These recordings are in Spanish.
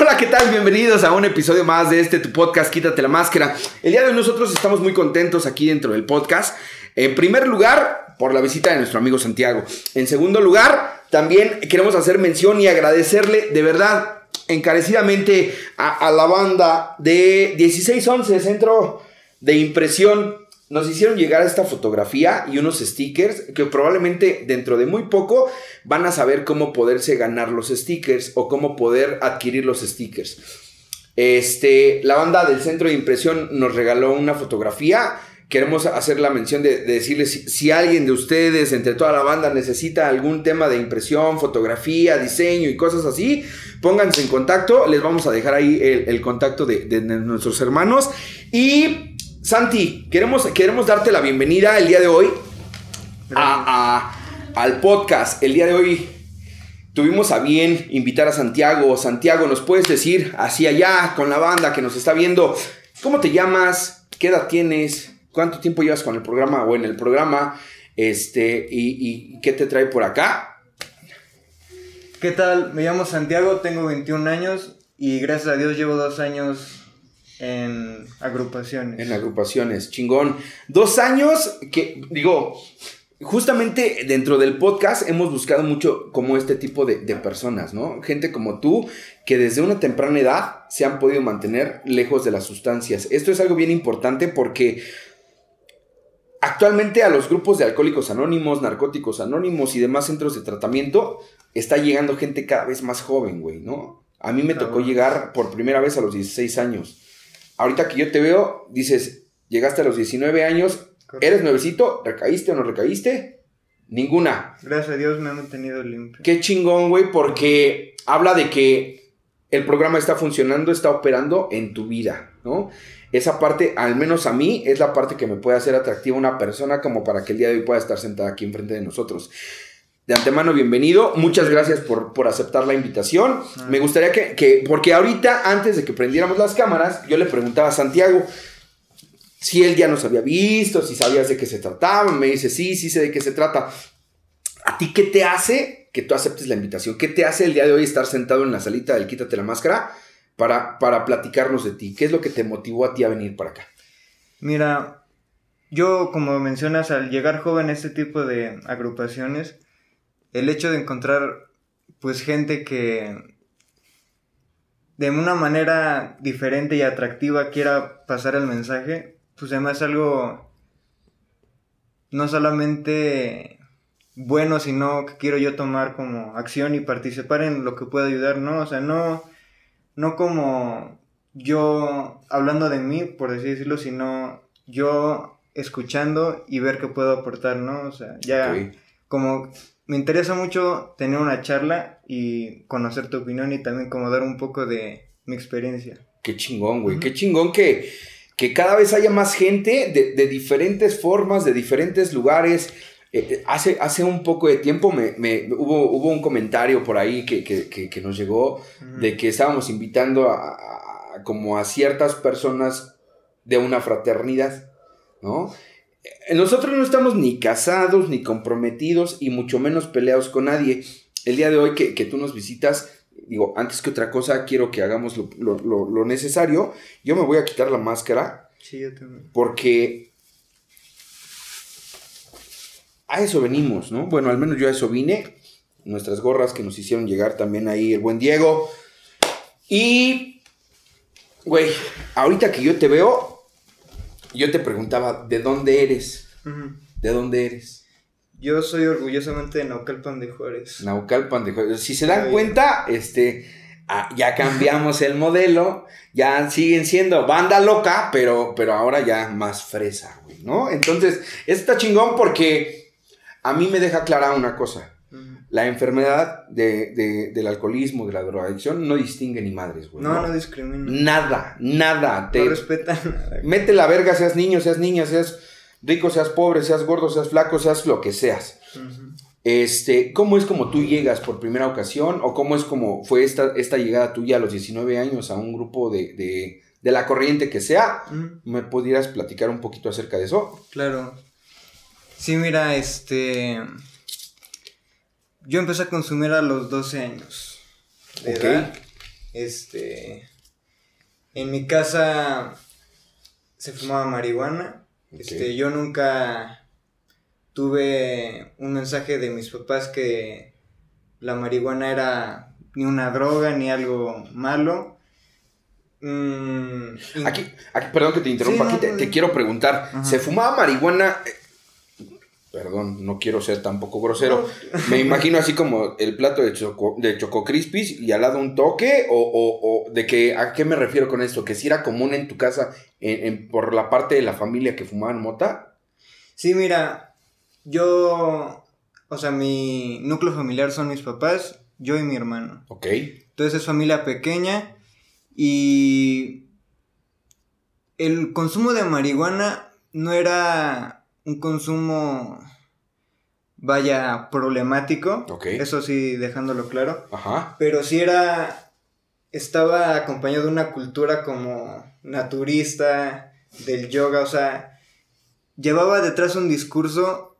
Hola, ¿qué tal? Bienvenidos a un episodio más de este tu podcast Quítate la Máscara. El día de hoy nosotros estamos muy contentos aquí dentro del podcast. En primer lugar, por la visita de nuestro amigo Santiago. En segundo lugar, también queremos hacer mención y agradecerle de verdad encarecidamente a, a la banda de 1611 Centro de Impresión nos hicieron llegar esta fotografía y unos stickers que probablemente dentro de muy poco van a saber cómo poderse ganar los stickers o cómo poder adquirir los stickers. Este, la banda del centro de impresión nos regaló una fotografía. Queremos hacer la mención de, decirles si, alguien de ustedes, entre toda la banda, necesita algún tema de impresión, fotografía, diseño y cosas así, pónganse en contacto. Les vamos a dejar ahí el, contacto de, de nuestros hermanos. Y Santi, queremos, queremos darte la bienvenida el día de hoy al podcast. El día de hoy tuvimos a bien invitar a Santiago. Santiago, ¿nos puedes decir así allá con la banda que nos está viendo? ¿Cómo te llamas? ¿Qué edad tienes? ¿Cuánto tiempo llevas con el programa o en el programa? Este, y, y qué te trae por acá? ¿Qué tal? Me llamo Santiago, tengo 21 años y gracias a Dios llevo dos años en agrupaciones. En agrupaciones, chingón. Dos años que, digo, justamente dentro del podcast hemos buscado mucho como este tipo de, personas, ¿no? Gente como tú que desde una temprana edad se han podido mantener lejos de las sustancias. Esto es algo bien importante porque actualmente a los grupos de alcohólicos anónimos, narcóticos anónimos y demás centros de tratamiento está llegando gente cada vez más joven, güey, ¿no? A mí me tocó llegar por primera vez a los 16 años ahorita que yo te veo, dices, llegaste a los 19 años, eres nuevecito, ¿recaíste o no recaíste? Ninguna. Gracias a Dios me han mantenido limpio. Qué chingón, güey, porque habla de que el programa está funcionando, está operando en tu vida, ¿no? Esa parte, al menos a mí, es la parte que me puede hacer atractiva una persona como para que el día de hoy pueda estar sentada aquí enfrente de nosotros. De antemano, bienvenido. Muchas gracias por, por aceptar la invitación. Me gustaría que, porque ahorita, antes de que prendiéramos las cámaras, yo le preguntaba a Santiago si él ya nos había visto, si sabías de qué se trataba. Me dice, sí, sí sé de qué se trata. ¿A ti qué te hace que tú aceptes la invitación? ¿Qué te hace el día de hoy estar sentado en la salita del Quítate la Máscara para, para platicarnos de ti? ¿Qué es lo que te motivó a ti a venir para acá? Mira, yo, como mencionas, al llegar joven a este tipo de agrupaciones, el hecho de encontrar pues gente que de una manera diferente y atractiva quiera pasar el mensaje, pues además es algo no solamente bueno, sino que quiero yo tomar como acción y participar en lo que pueda ayudar, ¿no? O sea, no, no como yo hablando de mí, por así decirlo, sino yo escuchando y ver qué puedo aportar, ¿no? O sea, ya como me interesa mucho tener una charla y conocer tu opinión y también como dar un poco de mi experiencia. Qué chingón, güey. Qué chingón que, que cada vez haya más gente de, diferentes formas, de diferentes lugares. Eh, eh, hace, hace un poco de tiempo me, hubo, hubo un comentario por ahí que, nos llegó de que estábamos invitando a, como a ciertas personas de una fraternidad, ¿no? Nosotros no estamos ni casados, ni comprometidos, y mucho menos peleados con nadie. El día de hoy que, tú nos visitas, digo, antes que otra cosa, quiero que hagamos lo, necesario. Yo me voy a quitar la máscara. Sí, yo también. Porque a eso venimos, ¿no? Bueno, al menos yo a eso vine. Nuestras gorras que nos hicieron llegar también ahí el buen Diego. Y, güey, ahorita que yo te veo, yo te preguntaba, ¿de dónde eres? ¿De dónde eres? Yo soy orgullosamente de Naucalpan de Juárez. Naucalpan de Juárez. Si se dan cuenta, este, ah, ya cambiamos el modelo, ya siguen siendo banda loca, pero, pero ahora ya más fresa, güey, ¿no? Entonces, está chingón porque a mí me deja clara una cosa. La enfermedad del alcoholismo, de la drogadicción, no distingue ni madres, güey. No, no, discrimina. Nada, nada. Te, no respeta nada. Mete la verga, seas niño, seas niña, seas rico, seas pobre, seas gordo, seas flaco, seas lo que seas. Este, ¿cómo es como tú llegas por primera ocasión? ¿O cómo es como fue esta, esta llegada tuya a los 19 años a un grupo de, de, de la corriente que sea? ¿Me pudieras platicar un poquito acerca de eso? Claro. Sí, mira, este yo empecé a consumir a los 12 años. De edad. Este. En mi casa se fumaba marihuana. Este, yo nunca tuve un mensaje de mis papás que la marihuana era ni una droga ni algo malo. Mm, aquí, perdón que te interrumpa, aquí te, quiero preguntar, ¿se fumaba marihuana? Perdón, no quiero ser tampoco grosero. Me imagino así como el plato de Choco, de Choco Crispis y al lado un toque, o, de que, ¿a qué me refiero con esto? ¿Que si era común en tu casa por la parte de la familia que fumaban mota? Sí, mira, yo, o sea, mi núcleo familiar son mis papás, yo y mi hermano. Ok. Entonces es familia pequeña y el consumo de marihuana no era un consumo, vaya, problemático. Eso sí, dejándolo claro. Ajá. Pero sí era, estaba acompañado de una cultura como naturista, del yoga, o sea, llevaba detrás un discurso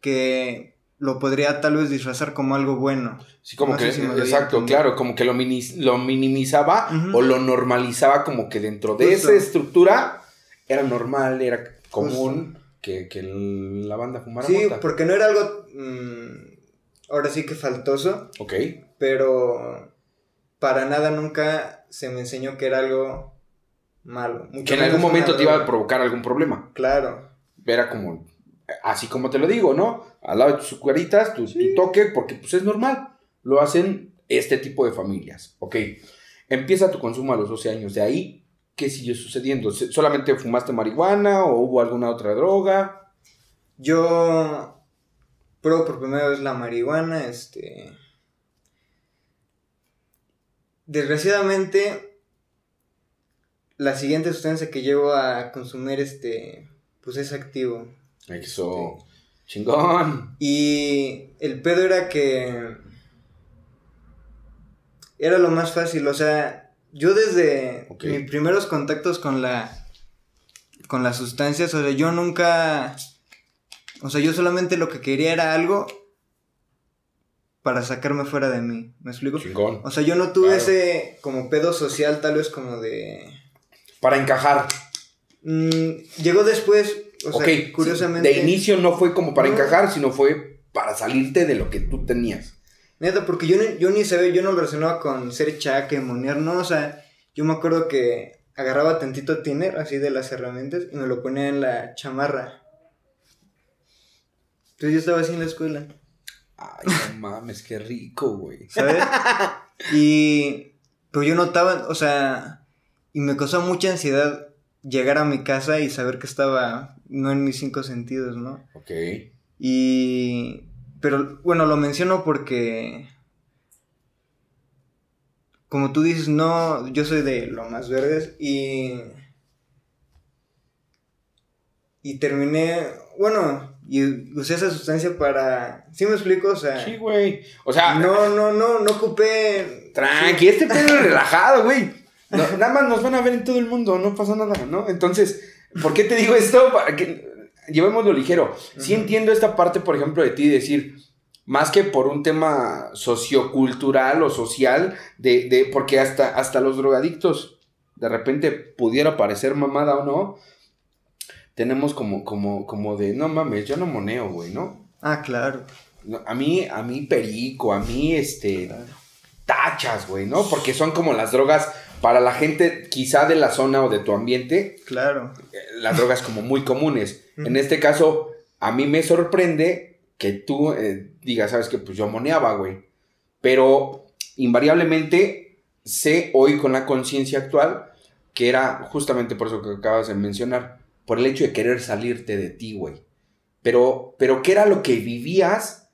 que lo podría tal vez disfrazar como algo bueno. Sí, como que, exacto, claro, como que lo, lo minimizaba o lo normalizaba como que dentro de esa estructura era normal, era común que, la banda fumara Sí, porque no era algo, mm, ahora sí que faltoso. Ok. Pero para nada nunca se me enseñó que era algo malo. que en algún momento te iba a provocar algún problema. Claro. Era como, así como te lo digo, ¿no? Al lado de tus azucaritas, tu, toque, porque pues es normal. Lo hacen este tipo de familias. Ok. Empieza tu consumo a los 12 años. De ahí, ¿qué sigue sucediendo? ¿Solamente fumaste marihuana o hubo alguna otra droga? Yo pruebo por primera vez la marihuana, este... Desgraciadamente, la siguiente sustancia que llevo a consumir, este, pues es activo. Eso. Chingón. Y el pedo era que. Era lo más fácil. O sea, yo desde mis primeros contactos con la. Con las sustancias, o sea, yo nunca. O sea, yo solamente lo que quería era algo para sacarme fuera de mí. ¿Me explico? Chingón. O sea, yo no tuve ese como pedo social, tal vez como de. Para encajar. Mm, llegó después, o curiosamente. De inicio no fue como para encajar, sino fue para salirte de lo que tú tenías. Neta, porque yo, yo ni sabía, yo no lo relacionaba con ser chaque, monear, no, o sea, yo me acuerdo que agarraba tantito tiner, así de las herramientas, y me lo ponía en la chamarra. Entonces yo estaba así en la escuela. Ay, no mames, qué rico, güey. ¿Sabes? Y. Pero yo notaba, o sea. Y me causó mucha ansiedad llegar a mi casa y saber que estaba no en mis cinco sentidos, ¿no? Ok. Y... Pero bueno, lo menciono porque... Como tú dices, no, yo soy de lo más verdes y... Y terminé, bueno, y usé esa sustancia para... ¿Sí me explico? O sea... Sí, güey. O sea... No, no, no, no ocupé... Tranqui, este pedo relajado, güey nada más nos van a ver en todo el mundo, no pasa nada, ¿no? Entonces, ¿por qué te digo esto? Para que llevémoslo ligero. Sí entiendo esta parte, por ejemplo, de ti, decir, más que por un tema sociocultural o social, de, de, porque hasta, hasta los drogadictos, de repente pudiera parecer mamada o no, tenemos como, como, como de, no mames, yo no moneo, güey, ¿no? Ah, claro. A mí, a mí perico, a mí, este, tachas, güey, ¿no? Porque son como las drogas para la gente quizá de la zona o de tu ambiente, claro. Eh, las drogas como muy comunes. En este caso, a mí me sorprende que tú eh, digas, sabes que pues yo moneaba, güey. Pero invariablemente sé hoy con la conciencia actual que era justamente por eso que acabas de mencionar, por el hecho de querer salirte de ti, güey. Pero, pero ¿qué era lo que vivías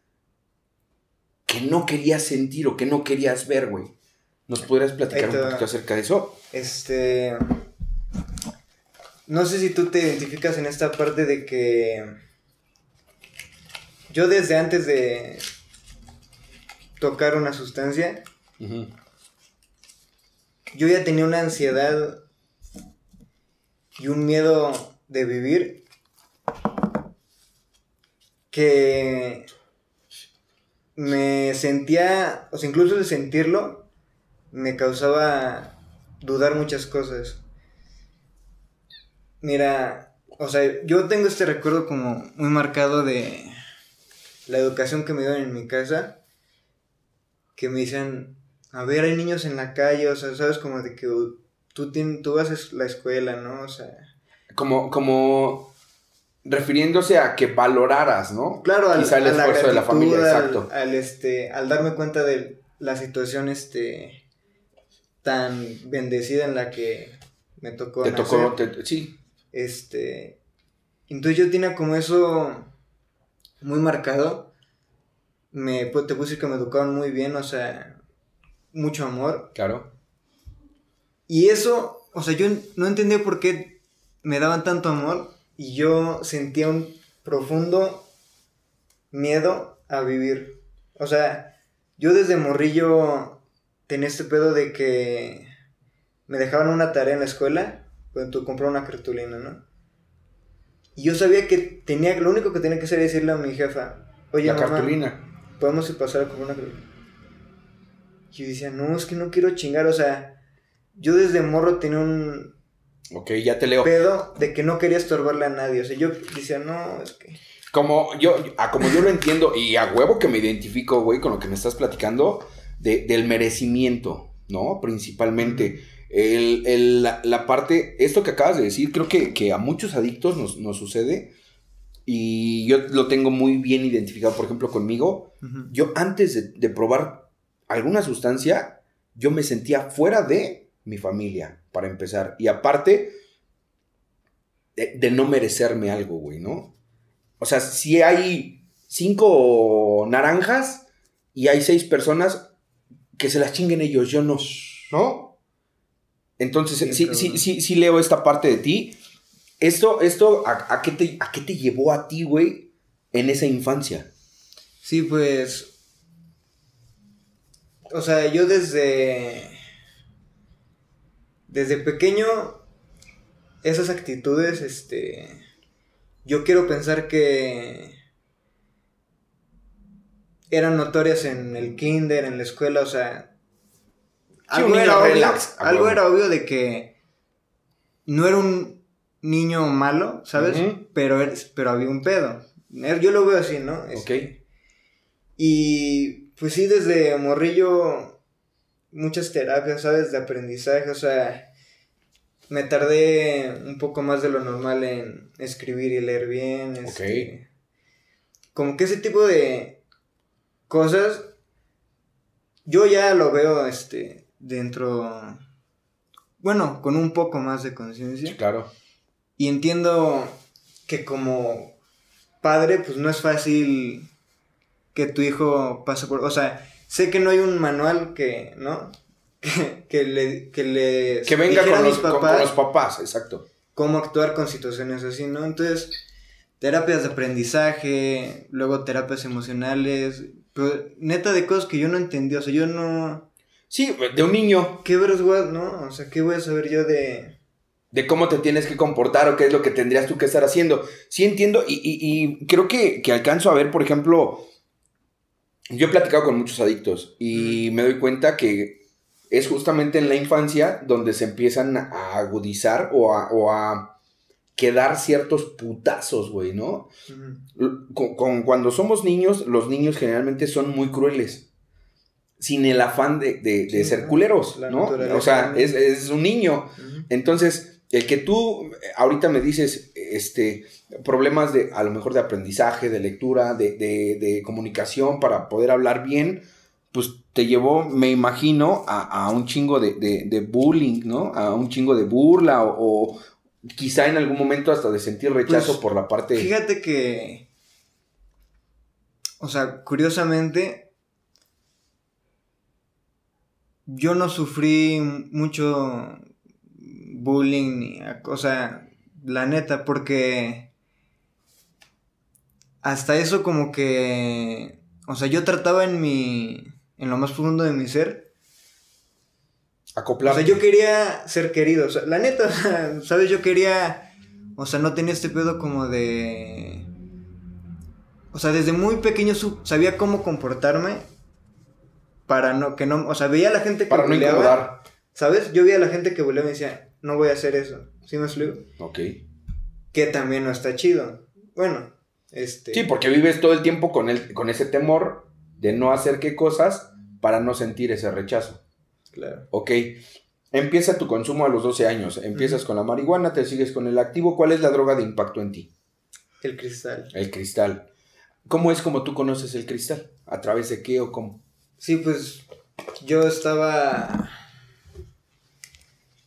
que no querías sentir o que no querías ver, güey? ¿Nos podrías platicar un poquito acerca de eso? Este. No sé si tú te identificas en esta parte de que. Yo desde antes de tocar una sustancia, yo ya tenía una ansiedad y un miedo de vivir que me sentía, o sea, incluso de sentirlo, me causaba dudar muchas cosas. Mira, o sea, yo tengo este recuerdo como muy marcado de la educación que me dieron en mi casa, que me dicen, a ver, hay niños en la calle, o sea, sabes como de que tú, tienes, tú vas a la escuela, ¿no? O sea... Como, como refiriéndose a que valoraras, ¿no? Claro, al, Quizá el esfuerzo de la familia, exacto. Al, este, al darme cuenta de la situación, este, tan bendecida en la que me tocó. Te tocó, sí. Este, entonces yo tenía como eso muy marcado. Me, pues, te puse que me educaron muy bien, o sea, mucho amor. Claro. Y eso, o sea, yo no entendía por qué me daban tanto amor y yo sentía un profundo miedo a vivir. O sea, yo desde morrillo tenía este pedo de que me dejaban una tarea en la escuela, pues tú comprar una cartulina, ¿no? Y yo sabía que tenía, lo único que tenía que hacer era decirle a mi jefa, oye, la cartulina. Podemos ir pasar a comprar una cartulina. Y yo decía, no, es que no quiero chingar, o sea, yo desde morro tenía un... Ok, ya te leo. Pedo de que no quería estorbarle a nadie, o sea, yo decía, no, es que... Como yo, a como yo lo entiendo, y a huevo que me identifico, güey, con lo que me estás platicando, de, del merecimiento, ¿no? Principalmente. El, la, parte, esto que acabas de decir, creo que, a muchos adictos nos, sucede. Y yo lo tengo muy bien identificado, por ejemplo, conmigo. Yo antes de, de, probar alguna sustancia, yo me sentía fuera de mi familia, para empezar. Y aparte, de, de no merecerme algo, güey, ¿no? O sea, si hay cinco naranjas y hay seis personas, que se las chinguen ellos, yo no, ¿no? Entonces, sí, sí, sí, sí, leo esta parte de ti. Esto, esto, ¿a, qué, te, ¿a qué te llevó a ti, güey, en esa infancia? Sí, pues... O sea, yo desde... Desde pequeño, esas actitudes, este... Yo quiero pensar que eran notorias en el kinder, en la escuela, o sea, algo, era obvio, algo era obvio de que no era un niño malo, ¿sabes? pero, pero había un pedo. Yo lo veo así, ¿no? ok. Este, y pues sí, desde morrillo, muchas terapias, ¿sabes? De aprendizaje, o sea, me tardé un poco más de lo normal en escribir y leer bien. Este, como que ese tipo de cosas, yo ya lo veo, este, dentro, bueno, con un poco más de conciencia. Claro. Y entiendo que como padre, pues no es fácil que tu hijo pase por, o sea, sé que no hay un manual que, ¿no? Que, le, que le que venga con los, papás, con los papás, exacto. Cómo actuar con situaciones así, ¿no? Entonces, terapias de aprendizaje, luego terapias emocionales, pero neta de cosas que yo no entendí, o sea, yo no Sí, de un niño. ¿Qué vergüenza, no? O sea, ¿qué voy a saber yo de...? De cómo te tienes que comportar o qué es lo que tendrías tú que estar haciendo. Sí entiendo y, creo que, alcanzo a ver, por ejemplo, yo he platicado con muchos adictos y me doy cuenta que es justamente en la infancia donde se empiezan a agudizar o a, quedar ciertos putazos, güey, ¿no? con, cuando somos niños, los niños generalmente son muy crueles sin el afán de, ser culeros, ¿no? O sea, es, un niño. Entonces, el que tú ahorita me dices, este, problemas de, a lo mejor de aprendizaje, de lectura, de, comunicación para poder hablar bien, pues te llevó, me imagino, a, un chingo de, bullying, ¿no? A un chingo de burla o, quizá en algún momento hasta de sentir rechazo pues, por la parte... Fíjate que... O sea, curiosamente, yo no sufrí mucho bullying, o sea, la neta, porque hasta eso como que, o sea, yo trataba en mi, en lo más profundo de mi ser. Acoplar. O sea, yo quería ser querido, o sea, la neta, ¿sabes? Yo quería, o sea, no tenía este pedo como de... O sea, desde muy pequeño sabía cómo comportarme para no, que no, o sea, veía a la gente que Para no buleaba, incomodar. ¿sabes? Yo veía a la gente que buleaba y me decía, no voy a hacer eso, ¿sí me explico? Ok. Que también no está chido. Bueno, este... Sí, porque vives todo el tiempo con, el, con ese temor de no hacer qué cosas para no sentir ese rechazo. Claro. Ok. Empieza tu consumo a los 12 años. Empiezas con la marihuana, te sigues con el activo. ¿Cuál es la droga de impacto en ti? El cristal. El cristal. ¿Cómo es como tú conoces el cristal? ¿A través de qué o cómo? Sí, pues yo estaba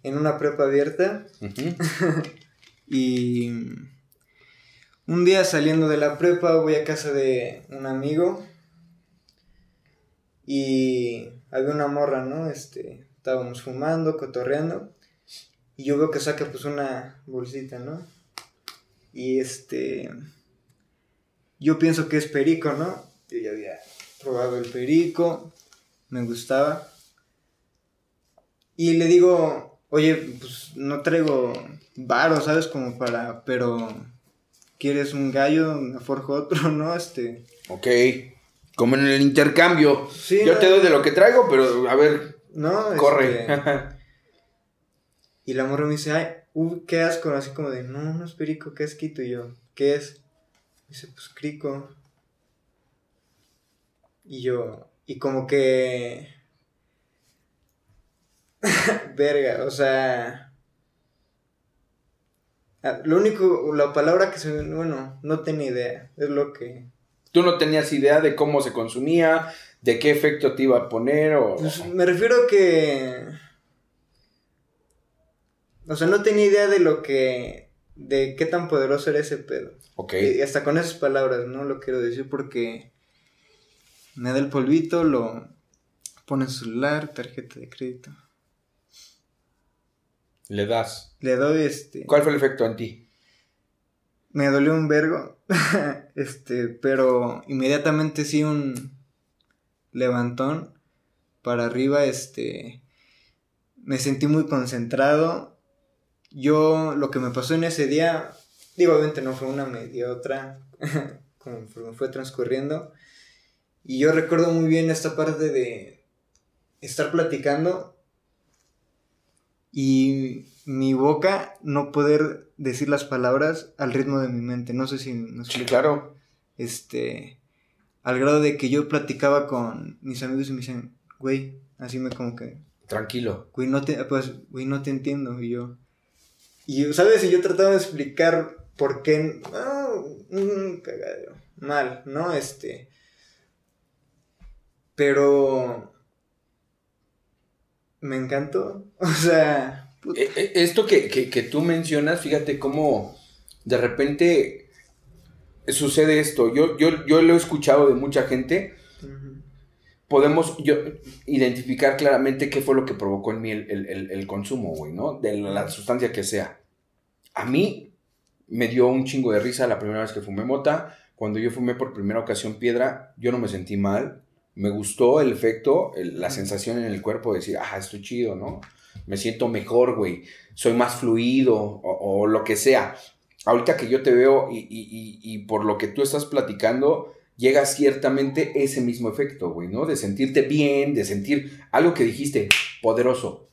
en una prepa abierta y un día saliendo de la prepa voy a casa de un amigo y había una morra, ¿no? Este, estábamos fumando, cotorreando y yo veo que saca pues una bolsita, ¿no? Y este yo pienso que es perico, ¿no? Yo ya había probado el perico, me gustaba. Y le digo, oye, pues no traigo varo, ¿sabes? Como para, pero ¿quieres un gallo? Me forjo otro, ¿no? Este, Ok. Como en el intercambio. Sí, Yo no. te doy de lo que traigo, pero a ver, no, corre. este, y la morra me dice, ay, uh, qué asco, así como de, no, no es perico, qué asquito. Y yo, ¿qué es? Dice, pues crico. Y yo, y como que... Verga, o sea... ah, Lo único, la palabra que se. Bueno, no tenía idea, es lo que... Tú no tenías idea de cómo se consumía, de qué efecto te iba a poner o... Pues me refiero que... O sea, no tenía idea de lo que... De qué tan poderoso era ese pedo. Ok. Y hasta con esas palabras, no lo quiero decir porque me da el polvito, lo pone en su celular, tarjeta de crédito. Le das. Le doy este. ¿Cuál fue el efecto en ti? Me dolió un vergo. este, pero inmediatamente sí un levantón para arriba, este. Me sentí muy concentrado. Yo, lo que me pasó en ese día, digo, obviamente no fue una media otra, como fue- fue transcurriendo. Y yo recuerdo muy bien esta parte de estar platicando y mi boca no poder decir las palabras al ritmo de mi mente. No sé si me explico. claro. Este, al grado de que yo platicaba con mis amigos y me dicen, güey, así me como que, Tranquilo. güey, no te, pues, güey, no te entiendo. Y yo, y, ¿sabes? Y yo trataba de explicar por qué, ah, un cagadero, mal, ¿no? Este, pero me encantó, o sea, puta. E- e- Esto que, que- que tú mencionas, fíjate cómo de repente sucede esto. Yo, yo, yo lo he escuchado de mucha gente. Podemos yo, identificar claramente qué fue lo que provocó en mí el, el- el- el consumo, güey, ¿no? De la sustancia que sea. A mí me dio un chingo de risa la primera vez que fumé mota. Cuando yo fumé por primera ocasión piedra, yo no me sentí mal. Me gustó el efecto, el- la sensación en el cuerpo de decir, ah, estoy chido, ¿no? Me siento mejor, güey. Soy más fluido o, o lo que sea. Ahorita que yo te veo y, y- y- y por lo que tú estás platicando, llega ciertamente ese mismo efecto, güey, ¿no? De sentirte bien, de sentir algo que dijiste, poderoso.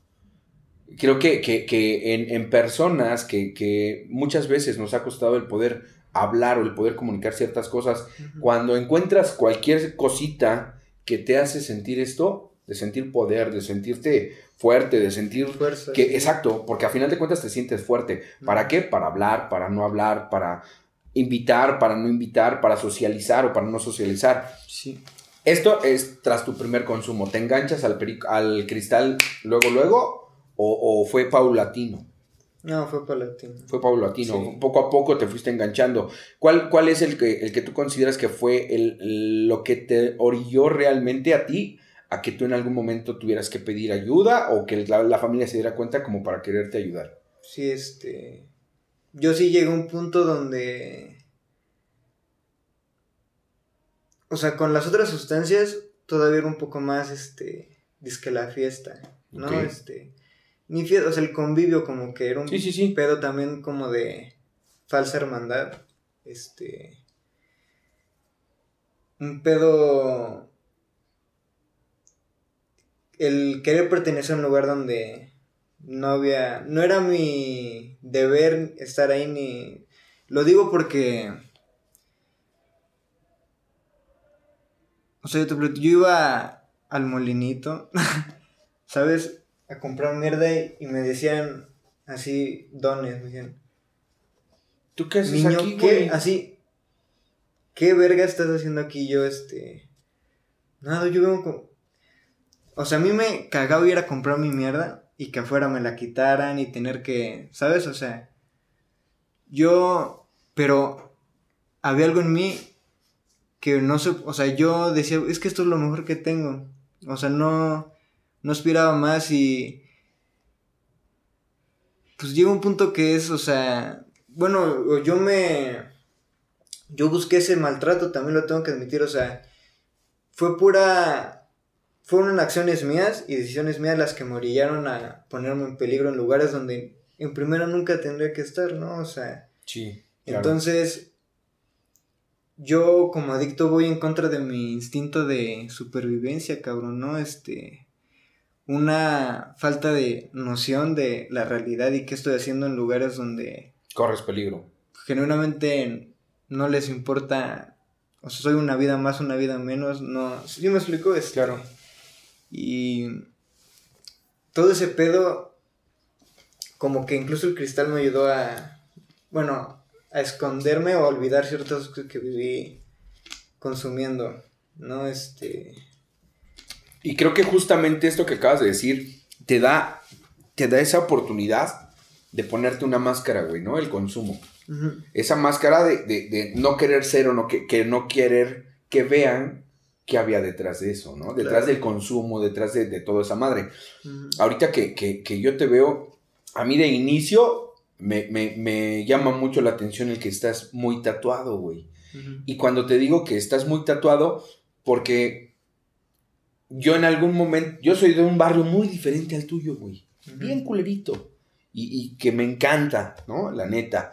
Creo que, que- que en, en personas que, que muchas veces nos ha costado el poder hablar o el poder comunicar ciertas cosas, cuando encuentras cualquier cosita que te hace sentir esto, de sentir poder, de sentirte fuerte, de sentir Fuerza. que, sí. exacto, porque a final de cuentas te sientes fuerte. ¿Para qué? Para hablar, para no hablar, para invitar, para no invitar, para socializar o para no socializar. Sí. Esto es tras tu primer consumo. ¿Te enganchas al, al cristal luego, luego? O, o fue paulatino? No, fue palatino. Fue paulatino. Sí. Poco a poco te fuiste enganchando. ¿Cuál, cuál es el que, el que tú consideras que fue el, lo que te orilló realmente a ti a que tú en algún momento tuvieras que pedir ayuda o que la, la familia se diera cuenta como para quererte ayudar? Sí, este. Yo sí llegué a un punto donde. O sea, con las otras sustancias todavía era un poco más, este. Disque la fiesta, ¿no? Este. Ni fiesta, o sea, el convivio como que era un Sí, sí, sí. pedo también como de falsa hermandad. Este. Un pedo. el querer pertenecer a un lugar donde no había, no era mi deber estar ahí ni, lo digo porque, o sea, yo, yo iba al molinito, ¿sabes? A comprar mierda y me decían así dones, me decían. ¿Tú qué haces Niño, aquí, ¿qué? Así, ¿qué verga estás haciendo aquí? Yo, este, nada, yo vengo con... O sea, a mí me cagaba ir a comprar mi mierda y que afuera me la quitaran y tener que, ¿sabes? O sea, yo, pero había algo en mí que no sé, o sea, yo decía, es que esto es lo mejor que tengo. O sea, no, no aspiraba más y... Pues llega un punto que es, o sea, bueno, yo me... Yo busqué ese maltrato, también lo tengo que admitir, o sea, fue pura... Fueron acciones mías y decisiones mías las que me orillaron a ponerme en peligro en lugares donde en primera nunca tendría que estar, ¿no? O sea, Sí. claro. entonces yo como adicto voy en contra de mi instinto de supervivencia, cabrón, ¿no? Este, una falta de noción de la realidad y qué estoy haciendo en lugares donde Corres peligro. genuinamente no les importa, o sea, soy una vida más, una vida menos, no, ¿sí me explico? Este, Claro. Y todo ese pedo, como que incluso el cristal me ayudó a, bueno, a esconderme o a olvidar ciertas cosas que viví consumiendo, ¿no? Este, Y creo que justamente esto que acabas de decir te da, te da esa oportunidad de ponerte una máscara, güey, ¿no? El consumo. Esa máscara de, de- de no querer ser o no que, que no querer que vean qué había detrás de eso, ¿no? Detrás Claro. del consumo, detrás de, de toda esa madre. ujú. Ahorita que, que- que yo te veo, a mí de inicio me, me- me llama mucho la atención el que estás muy tatuado, güey. Y cuando te digo que estás muy tatuado, porque yo en algún momento, yo soy de un barrio muy diferente al tuyo, güey. Bien culerito. Y, y que me encanta, ¿no? La neta.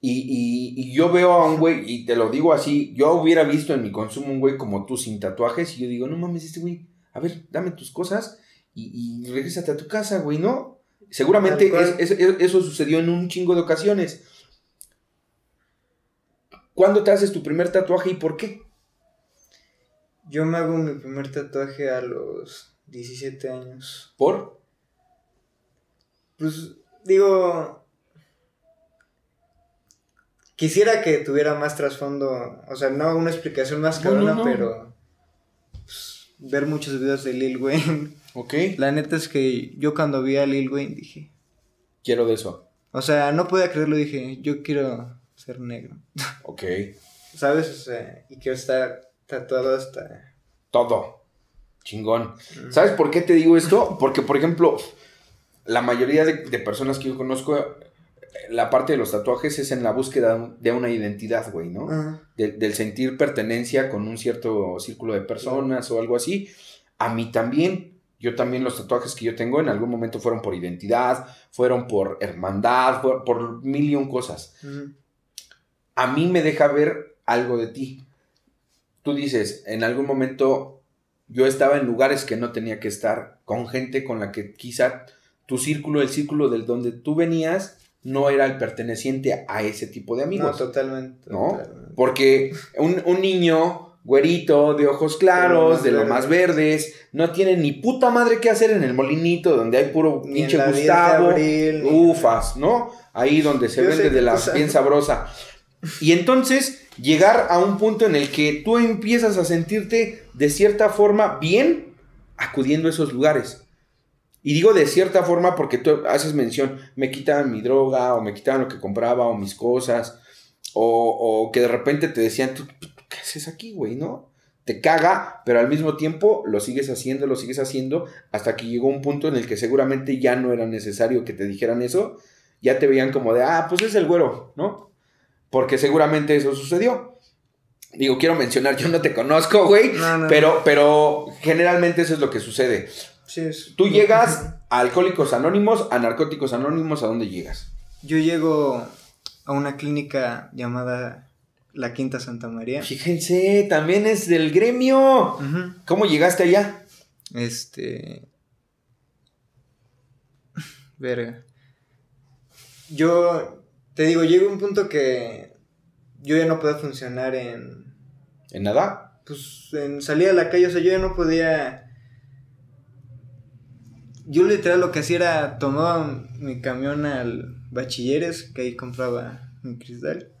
Y, y- y yo veo a un güey, y te lo digo así, yo hubiera visto en mi consumo un güey como tú sin tatuajes, y yo digo, no mames, este güey, a ver, dame tus cosas y, y regrésate a tu casa, güey, ¿no? Seguramente es- es- eso sucedió en un chingo de ocasiones. ¿Cuándo te haces tu primer tatuaje y por qué? Yo me hago mi primer tatuaje a los 17 años. ¿Por? Pues digo, quisiera que tuviera más trasfondo, o sea, no una explicación más No, no, cabrona, no. pero pues, ver muchos videos de Lil Wayne. Ok. La neta es que yo cuando vi a Lil Wayne dije, Quiero de eso. o sea, no podía creerlo, dije, yo quiero ser negro, Ok. ¿sabes? O sea, y quiero estar tatuado hasta... Todo. Chingón. ¿Sabes por qué te digo esto? Porque, por ejemplo, la mayoría de, de personas que yo conozco, eh, la parte de los tatuajes es en la búsqueda de una identidad, güey, ¿no? De- del sentir pertenencia con un cierto círculo de personas o algo así. A mí también. Yo también los tatuajes que yo tengo en algún momento fueron por identidad, fueron por hermandad, fue- por mil y un cosas. A mí me deja ver algo de ti. Tú dices, en algún momento yo estaba en lugares que no tenía que estar, con gente con la que quizá tu círculo, el círculo del donde tú venías, no era el perteneciente a ese tipo de No, amigos. totalmente. ¿no? totalmente. Porque un, un niño güerito, de ojos claros, De de lo más verdes, no tiene ni puta madre que hacer en el molinito donde hay puro Ni pinche la 10 de Gustavo, abril, ufas, ¿no? Ahí donde se Yo vende de la cosa. bien sabrosa. Y entonces llegar a un punto en el que tú empiezas a sentirte de cierta forma bien acudiendo a esos lugares. Y digo de cierta forma porque tú haces mención, me quitaban mi droga o me quitaban lo que compraba o mis cosas. O, o que de repente te decían, ¿tú, qué haces aquí, güey? ¿No? Te caga, pero al mismo tiempo lo sigues haciendo, lo sigues haciendo, hasta que llegó un punto en el que seguramente ya no era necesario que te dijeran eso. Ya te veían como de, ah, pues es el güero, ¿no? Porque seguramente eso sucedió. Digo, quiero mencionar, yo no te conozco, güey, No, no, pero, pero generalmente eso es lo que sucede. Sí, es- Tú llegas a Alcohólicos Anónimos, a Narcóticos Anónimos, ¿a dónde llegas? Yo llego a una clínica llamada La Quinta Santa María. Fíjense, también es del gremio. ¿Cómo llegaste allá? Este. Verga. Yo te digo, llega un punto que yo ya no puedo funcionar en. ¿En nada? Pues en salir a la calle, o sea, yo ya no podía. Yo literal lo que hacía era tomaba mi camión al bachilleres, que ahí compraba mi cristal.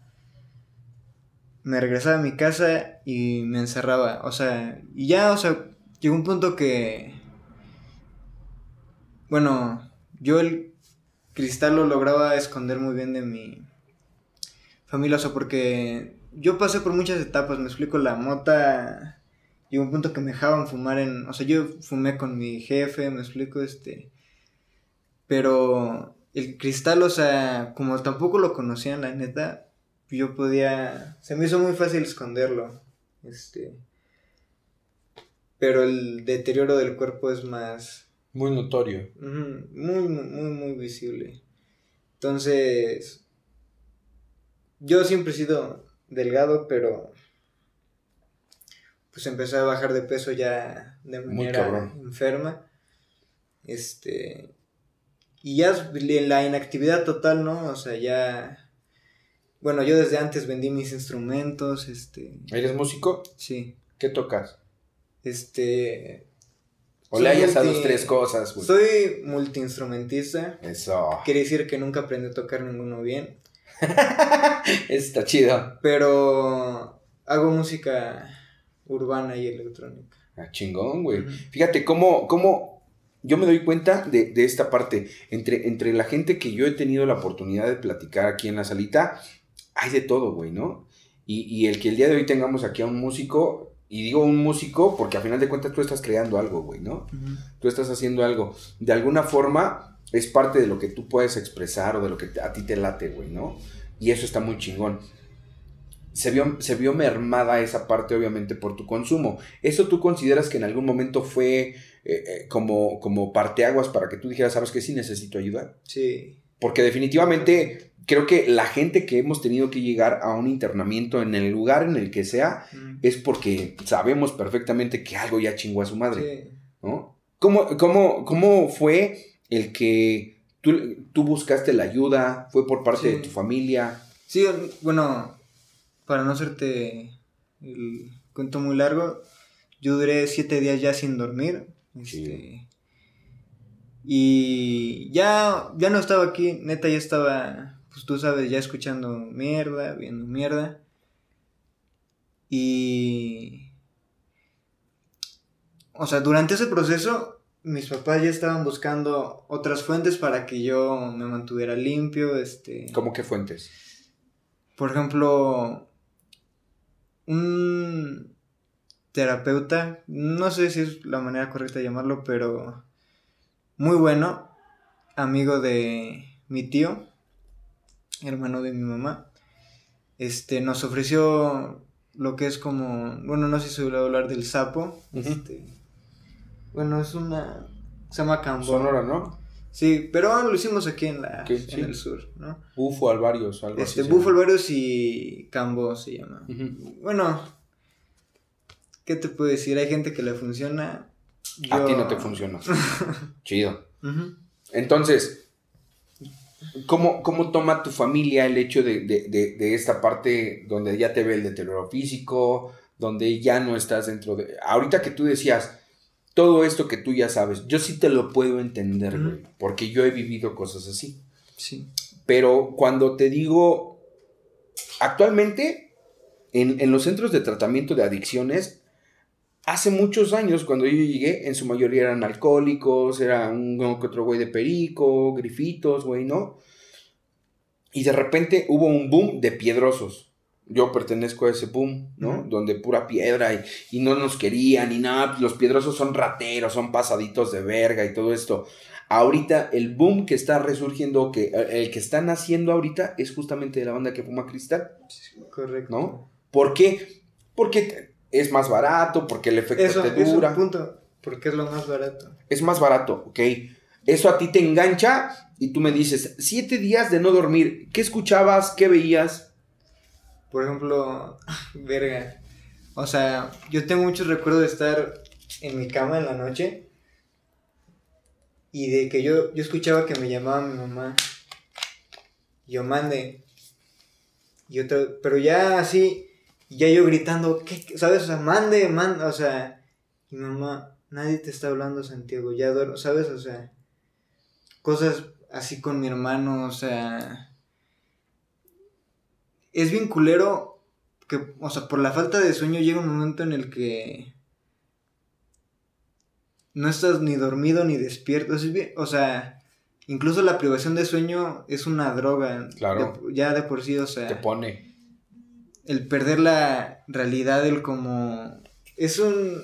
Me regresaba a mi casa y me encerraba. O sea, y ya, o sea, llegó un punto que. Bueno, yo el cristal lo lograba esconder muy bien de mi familia, o sea, porque yo pasé por muchas etapas, me explico, la mota llegó un punto que me dejaban fumar en, o sea, yo fumé con mi jefe, me explico, este, pero el cristal, o sea, como tampoco lo conocían, la neta, yo podía, se me hizo muy fácil esconderlo, este, pero el deterioro del cuerpo es más... Muy notorio. Muy, muy, muy, muy visible. Entonces, yo siempre he sido delgado, pero pues empecé a bajar de peso ya de manera enferma. Este, y ya la inactividad total, ¿no? O sea, ya... Bueno, yo desde antes vendí mis instrumentos, este... ¿Eres músico? Sí. ¿Qué tocas? Este... O le hayas a dos, tres cosas, güey. Soy multiinstrumentista. Eso. Quiere decir que nunca aprendí a tocar ninguno bien. Está chido. Pero hago música urbana y electrónica. Ah, chingón, güey. Fíjate cómo, cómo yo me doy cuenta de, esta parte. Entre, entre la gente que yo he tenido la oportunidad de platicar aquí en la salita, hay de todo, güey, ¿no? Y, y el que el día de hoy tengamos aquí a un músico, y digo un músico porque al final de cuentas tú estás creando algo, güey, ¿no? Tú estás haciendo algo. De alguna forma es parte de lo que tú puedes expresar o de lo que a ti te late, güey, ¿no? Y eso está muy chingón. Se vio, se vio mermada esa parte, obviamente, por tu consumo. ¿Eso tú consideras que en algún momento fue eh, eh, como, como parteaguas para que tú dijeras, sabes que sí necesito ayuda? Sí. Porque definitivamente creo que la gente que hemos tenido que llegar a un internamiento en el lugar en el que sea es porque sabemos perfectamente que algo ya chingó a su madre. ¿no? ¿Cómo, cómo, fue el que tú, buscaste la ayuda? ¿Fue por parte de tu familia? Sí, bueno, para no hacerte el cuento muy largo, yo duré siete días ya sin dormir. Este, y ya, ya no estaba aquí, neta, ya estaba pues tú sabes, ya escuchando mierda, viendo mierda. Y... O sea, durante ese proceso, mis papás ya estaban buscando otras fuentes para que yo me mantuviera limpio, este... ¿Cómo qué fuentes? Por ejemplo, un terapeuta, no sé si es la manera correcta de llamarlo, pero muy bueno, amigo de mi tío, hermano de mi mamá, este, nos ofreció lo que es como, bueno, no sé si se voy a hablar del sapo, este, bueno, es una, se llama Cambo. Sonora, ¿no? Sí, pero lo hicimos aquí en, la, en el sur, ¿no? Bufo Alvarios, algo este, Bufo Alvarios y Cambo se llama. Bueno, ¿qué te puedo decir? Hay gente que le funciona. A ti no te funciona. Chido. Entonces, ¿Cómo, ¿Cómo, toma tu familia el hecho de, esta parte donde ya te ve el deterioro físico, donde ya no estás dentro de... Ahorita que tú decías, todo esto que tú ya sabes, yo sí te lo puedo entender, güey, porque yo he vivido cosas así. Sí. Pero cuando te digo, actualmente, en, en los centros de tratamiento de adicciones, hace muchos años, cuando yo llegué, en su mayoría eran alcohólicos, era un que otro güey de perico, grifitos, güey, ¿no? Y de repente hubo un boom de piedrosos. Yo pertenezco a ese boom, ¿no? Donde pura piedra y, y, no nos querían ni nada. Los piedrosos son rateros, son pasaditos de verga y todo esto. Ahorita el boom que está resurgiendo, que el que están haciendo ahorita es justamente de la banda que fuma cristal. Correcto. ¿No? ¿Por qué? Porque es más barato, porque el efecto te dura. Eso, punto. Porque es lo más barato. Es más barato, ok. Eso a ti te engancha y tú me dices, siete días de no dormir, ¿qué escuchabas? ¿Qué veías? Por ejemplo, verga. O sea, yo tengo muchos recuerdos de estar en mi cama en la noche y de que yo, yo escuchaba que me llamaba mi mamá. Yo mande. Y otro, pero ya así, ya yo gritando, ¿qué, ¿sabes? O sea, mande, mande, o sea, y mamá, nadie te está hablando, Santiago, ya duermo, ¿sabes? O sea, cosas así con mi hermano, o sea, es bien culero que, o sea, por la falta de sueño llega un momento en el que no estás ni dormido ni despierto, es bien, o sea, Incluso la privación de sueño es una droga. Claro. ya de por sí, o sea. Te pone. El perder la realidad, el como. Es un.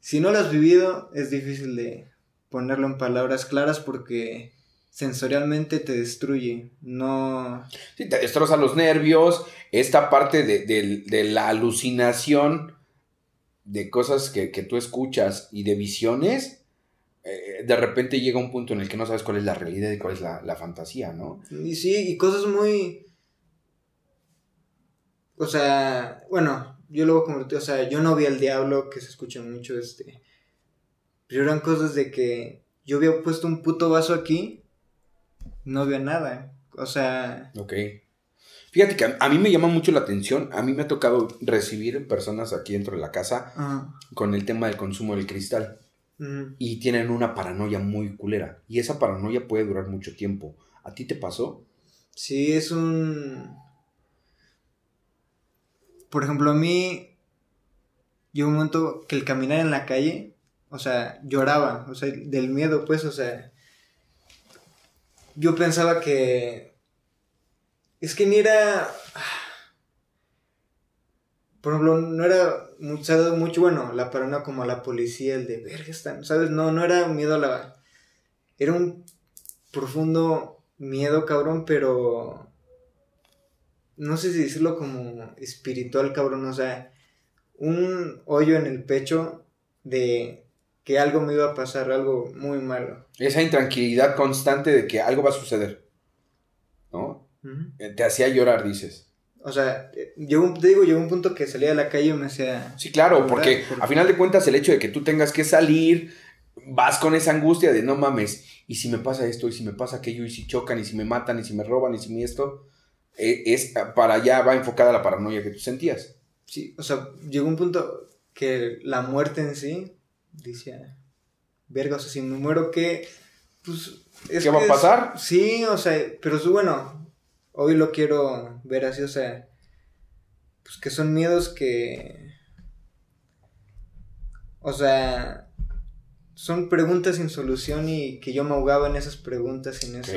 Si no lo has vivido, es difícil de ponerlo en palabras claras porque sensorialmente te destruye. No. Sí, te destroza los nervios. Esta parte de, la alucinación de cosas que, que tú escuchas y de visiones eh, de repente llega un punto en el que no sabes cuál es la realidad y cuál es la, fantasía, ¿no? Y sí, y cosas muy... O sea, bueno, yo luego convertí, o sea, yo no vi al diablo, que se escucha mucho, este... Pero eran cosas de que yo había puesto un puto vaso aquí, no veo nada, o sea... Ok. Fíjate que a, mí me llama mucho la atención, a mí me ha tocado recibir personas aquí dentro de la casa con el tema del consumo del cristal y tienen una paranoia muy culera. Y esa paranoia puede durar mucho tiempo. ¿A ti te pasó? Sí, es un... Por ejemplo, a mí llegó un momento que el caminar en la calle, o sea, lloraba, o sea, del miedo, pues, o sea, yo pensaba que... Es que ni era por ejemplo, no era mucho, mucho bueno, la paranoia como a la policía, el de verga ¿sabes? No, no era miedo a la. Era un profundo miedo, cabrón, pero. No sé si decirlo como espiritual, cabrón, o sea, un hoyo en el pecho de que algo me iba a pasar, algo muy malo. Esa intranquilidad constante de que algo va a suceder, ¿no? Te hacía llorar, dices. O sea, llegó, te digo, llegó un punto que salía a la calle y me hacía... Sí, claro, porque a final de cuentas el hecho de que tú tengas que salir, vas con esa angustia de no mames, y si me pasa esto, y si me pasa aquello, y si chocan, y si me matan, y si me roban, y si me esto, eh, es para allá va enfocada la paranoia que tú sentías. Sí, o sea, llegó un punto que la muerte en sí, decía, verga, o sea, si me muero, ¿qué? Pues... ¿Qué va a pasar? sí, o sea, pero bueno, hoy lo quiero ver así, o sea, pues que son miedos que, o sea, son preguntas sin solución y que yo me ahogaba en esas preguntas, en eso.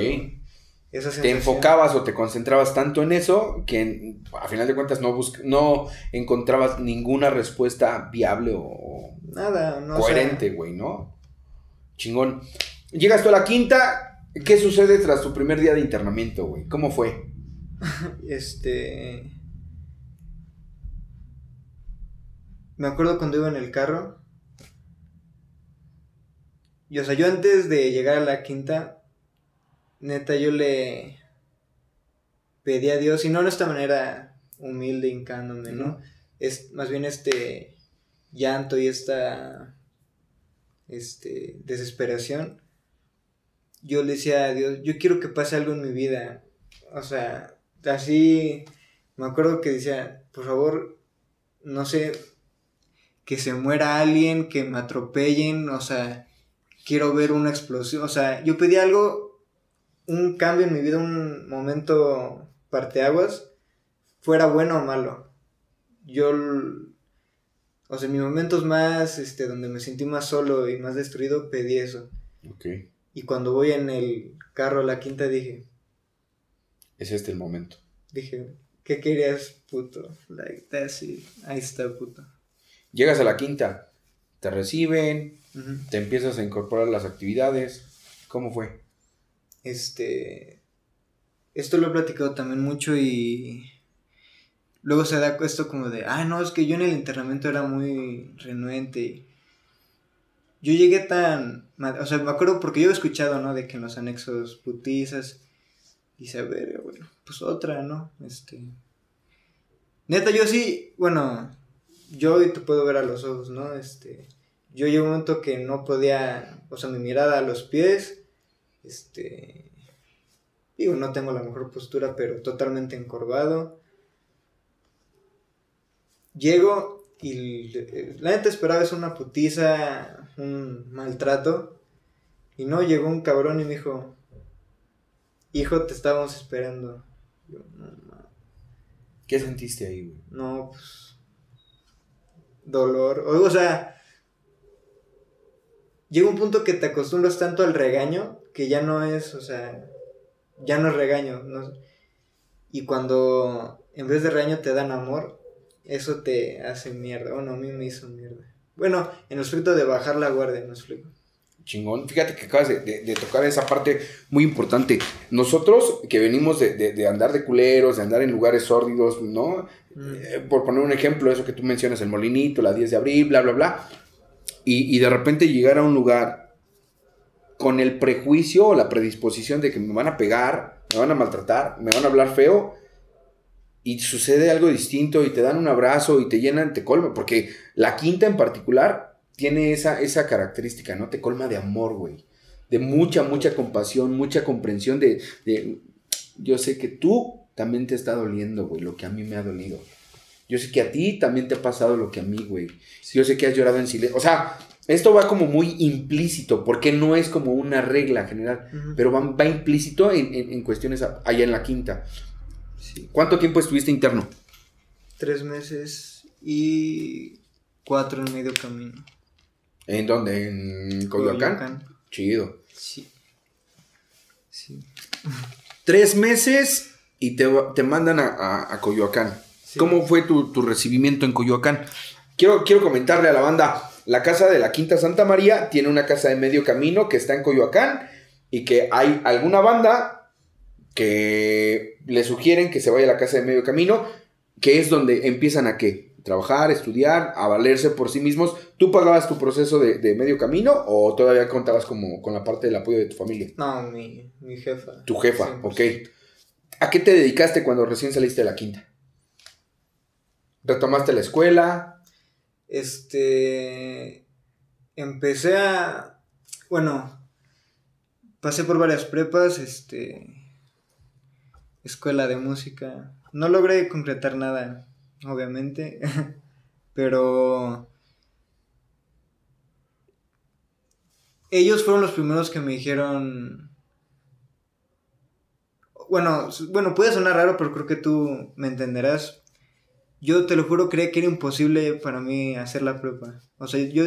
Te enfocabas o te concentrabas tanto en eso que a final de cuentas no, no encontrabas ninguna respuesta viable o Nada, no coherente, güey, ¿no? Chingón. Llegas tú a la quinta, ¿Qué sucede tras tu primer día de internamiento, güey? ¿Cómo fue? este. Me acuerdo cuando iba en el carro. Y o sea, yo antes de llegar a la quinta, neta, yo le pedí a Dios, y no de esta manera humilde, hincándome, ¿no? Es más bien este llanto y esta este desesperación. Yo le decía a Dios, yo quiero que pase algo en mi vida. O sea, así, me acuerdo que decía, por favor, no sé, que se muera alguien, que me atropellen, o sea, quiero ver una explosión, o sea, yo pedí algo, un cambio en mi vida, un momento parteaguas, fuera bueno o malo. Yo, o sea, en mis momentos más, este, donde me sentí más solo y más destruido, pedí eso. Y cuando voy en el carro a la quinta dije, es este el momento. Dije, ¿qué querías, puto? Like, that's it. Ahí está, puto. Llegas a la quinta, te reciben, te empiezas a incorporar las actividades. ¿Cómo fue? Este. Esto lo he platicado también mucho y. Luego se da esto como de, ah, no, es que yo en el internamiento era muy renuente. Yo llegué tan. O sea, me acuerdo porque yo he escuchado, ¿no? De que en los anexos putizas Dice, a ver, bueno, pues otra, ¿no? Este. Neta, yo sí, bueno, yo hoy te puedo ver a los ojos, ¿no? Este. yo a un momento que no podía, o sea, mi mirada a los pies, este, digo, no tengo la mejor postura, pero totalmente encorvado. Llego y la neta esperaba es una putiza, un maltrato. Y no, llegó un cabrón y me dijo, hijo, te estábamos esperando. Yo, ¿Qué sentiste ahí, güey? No, pues. Dolor. O, sea. Llega un punto que te acostumbras tanto al regaño que ya no es, o sea. Ya no es regaño. y cuando en vez de regaño te dan amor, eso te hace mierda. Bueno, a mí me hizo mierda. Bueno, en el aspecto de bajar la guardia, no explico chingón. Fíjate que acabas de, tocar esa parte muy importante. Nosotros que venimos de, andar de culeros, de andar en lugares sórdidos, ¿no? Mm. Eh, por poner un ejemplo, eso que tú mencionas, el molinito, la 10 de abril, bla, bla, bla. Y, y de repente llegar a un lugar con el prejuicio o la predisposición de que me van a pegar, me van a maltratar, me van a hablar feo. Y sucede algo distinto y te dan un abrazo y te llenan, te colman. Porque la quinta en particular tiene esa, esa característica, ¿no? Te colma de amor, güey. De mucha, mucha compasión, mucha comprensión de, Yo sé que tú también te está doliendo, güey, lo que a mí me ha dolido. Yo sé que a ti también te ha pasado lo que a mí, güey. Yo sé que has llorado en silencio. O sea, esto va como muy implícito, porque no es como una regla general, pero va, implícito en, cuestiones allá en la quinta. ¿Cuánto tiempo estuviste interno? Tres meses y cuatro en medio camino. ¿En dónde? ¿En Coyoacán? Chido. Sí. Sí. Tres meses y te, mandan a, Coyoacán. ¿Cómo fue tu, recibimiento en Coyoacán? Quiero, quiero comentarle a la banda, la casa de la Quinta Santa María tiene una casa de medio camino que está en Coyoacán y que hay alguna banda que le sugieren que se vaya a la casa de medio camino, que es donde empiezan a qué? trabajar, estudiar, a valerse por sí mismos. ¿Tú pagabas tu proceso de, medio camino o todavía contabas como con la parte del apoyo de tu familia? No, mi, jefa. Tu jefa, ok. ¿A qué te dedicaste cuando recién saliste de la quinta? ¿Retomaste la escuela? Este... Empecé a... Bueno, pasé por varias prepas, este... Escuela de música. No logré concretar nada obviamente, pero ellos fueron los primeros que me dijeron, bueno, bueno, puede sonar raro, pero creo que tú me entenderás. Yo te lo juro, creía que era imposible para mí hacer la prueba. O sea, yo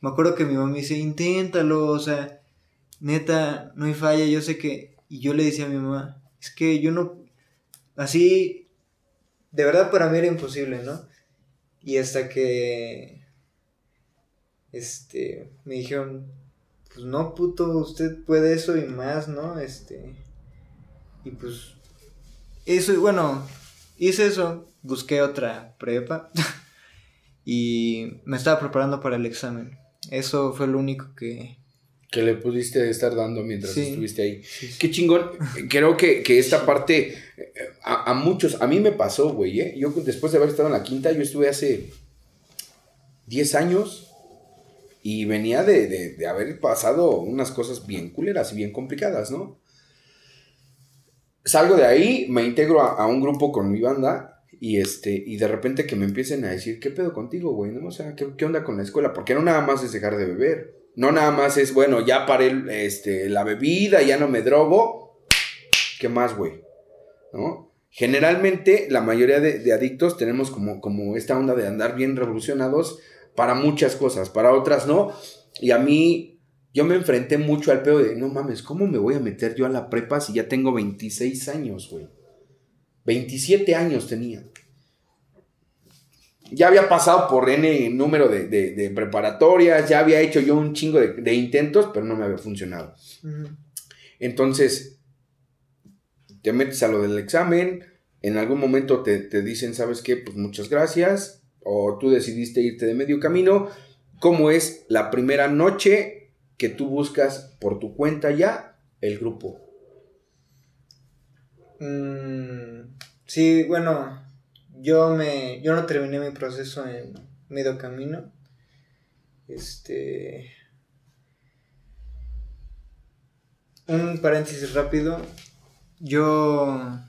me acuerdo que mi mamá me dice, inténtalo, o sea, neta, no hay falla, yo sé que... Y yo le decía a mi mamá, es que yo no... Así de verdad para mí era imposible, ¿no? Y hasta que, este, me dijeron, pues no, puto, usted puede eso y más, ¿no? Este, y pues, eso, y bueno, hice eso, busqué otra prepa y me estaba preparando para el examen. Eso fue lo único que, que le pudiste estar dando mientras estuviste ahí. Qué chingón. Creo que, esta parte eh, a, muchos, a mí me pasó, güey. ¿eh? Yo después de haber estado en la quinta, yo estuve hace 10 años y venía de, haber pasado unas cosas bien culeras y bien complicadas, ¿no? Salgo de ahí, me integro a, un grupo con mi banda y este y de repente que me empiecen a decir, ¿qué pedo contigo, güey? ¿No? O sea, ¿qué, ¿qué onda con la escuela? Porque no nada más es dejar de beber no nada más es, bueno, ya paré este, la bebida, ya no me drogo. ¿Qué más, güey? ¿No? Generalmente la mayoría de, adictos tenemos como, como esta onda de andar bien revolucionados para muchas cosas, para otras no. Y a mí, yo me enfrenté mucho al pedo de, no mames, ¿cómo me voy a meter yo a la prepa si ya tengo 26 años, güey? 27 años tenía ya había pasado por N número de, preparatorias, ya había hecho yo un chingo de, intentos, pero no me había funcionado. Entonces, te metes a lo del examen, en algún momento te, dicen, ¿sabes qué? Pues muchas gracias, o tú decidiste irte de medio camino. ¿Cómo es la primera noche que tú buscas por tu cuenta ya el grupo? Mm, sí, bueno, yo me yo no terminé mi proceso en medio camino Este. Un paréntesis rápido. Yo.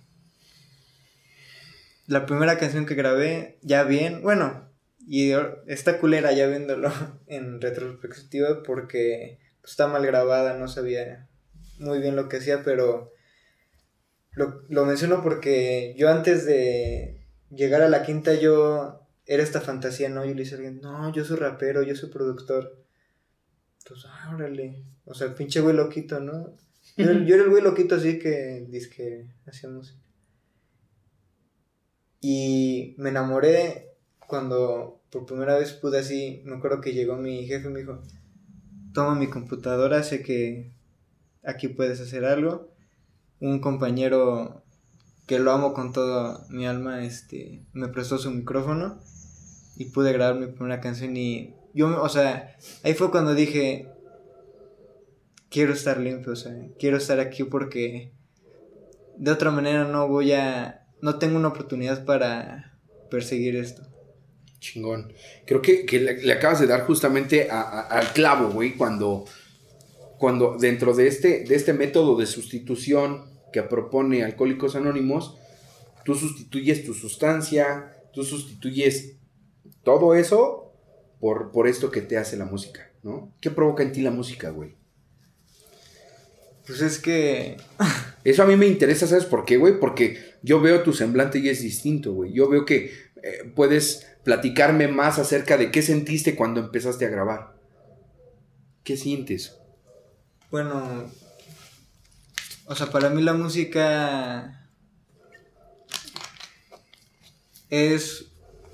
La primera canción que grabé, ya bien, bueno, y esta culera ya viéndolo en retrospectiva porque está mal grabada, no sabía muy bien lo que hacía, pero lo, lo menciono porque yo antes de llegar a la quinta yo era esta fantasía, ¿no? Yo le dije a alguien, no, yo soy rapero, yo soy productor. Entonces, ah, órale. O sea, pinche güey loquito, ¿no? Yo, yo era el güey loquito así que dice que hacía música. Y me enamoré cuando por primera vez pude así, me acuerdo que llegó mi jefe y me dijo, toma mi computadora, sé que aquí puedes hacer algo. Un compañero que lo amo con toda mi alma, este, me prestó su micrófono y pude grabar mi primera canción y yo, o sea, ahí fue cuando dije, quiero estar limpio, o sea, quiero estar aquí porque de otra manera no voy a no tengo una oportunidad para perseguir esto. Chingón. Creo que, le, acabas de dar justamente al clavo, güey, cuando, cuando dentro de este, de este método de sustitución que propone Alcohólicos Anónimos, tú sustituyes tu sustancia, tú sustituyes todo eso por, por esto que te hace la música, ¿no? ¿Qué provoca en ti la música, güey? Pues es que... Eso a mí me interesa, ¿sabes por qué, güey? Porque yo veo tu semblante y es distinto, güey. Yo veo que eh, puedes platicarme más acerca de qué sentiste cuando empezaste a grabar. ¿Qué sientes? Bueno, o sea, para mí la música es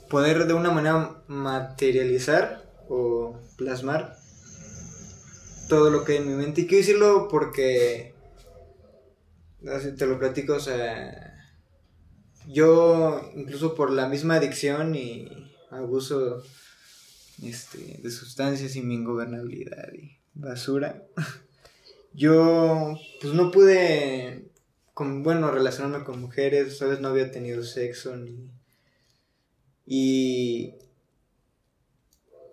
poder de una manera materializar o plasmar todo lo que hay en mi mente. Y quiero decirlo porque, así te lo platico, o sea, yo incluso por la misma adicción y abuso este, de sustancias y mi ingobernabilidad y basura, yo pues no pude, con, bueno, relacionarme con mujeres, sabes, no había tenido sexo ni... Y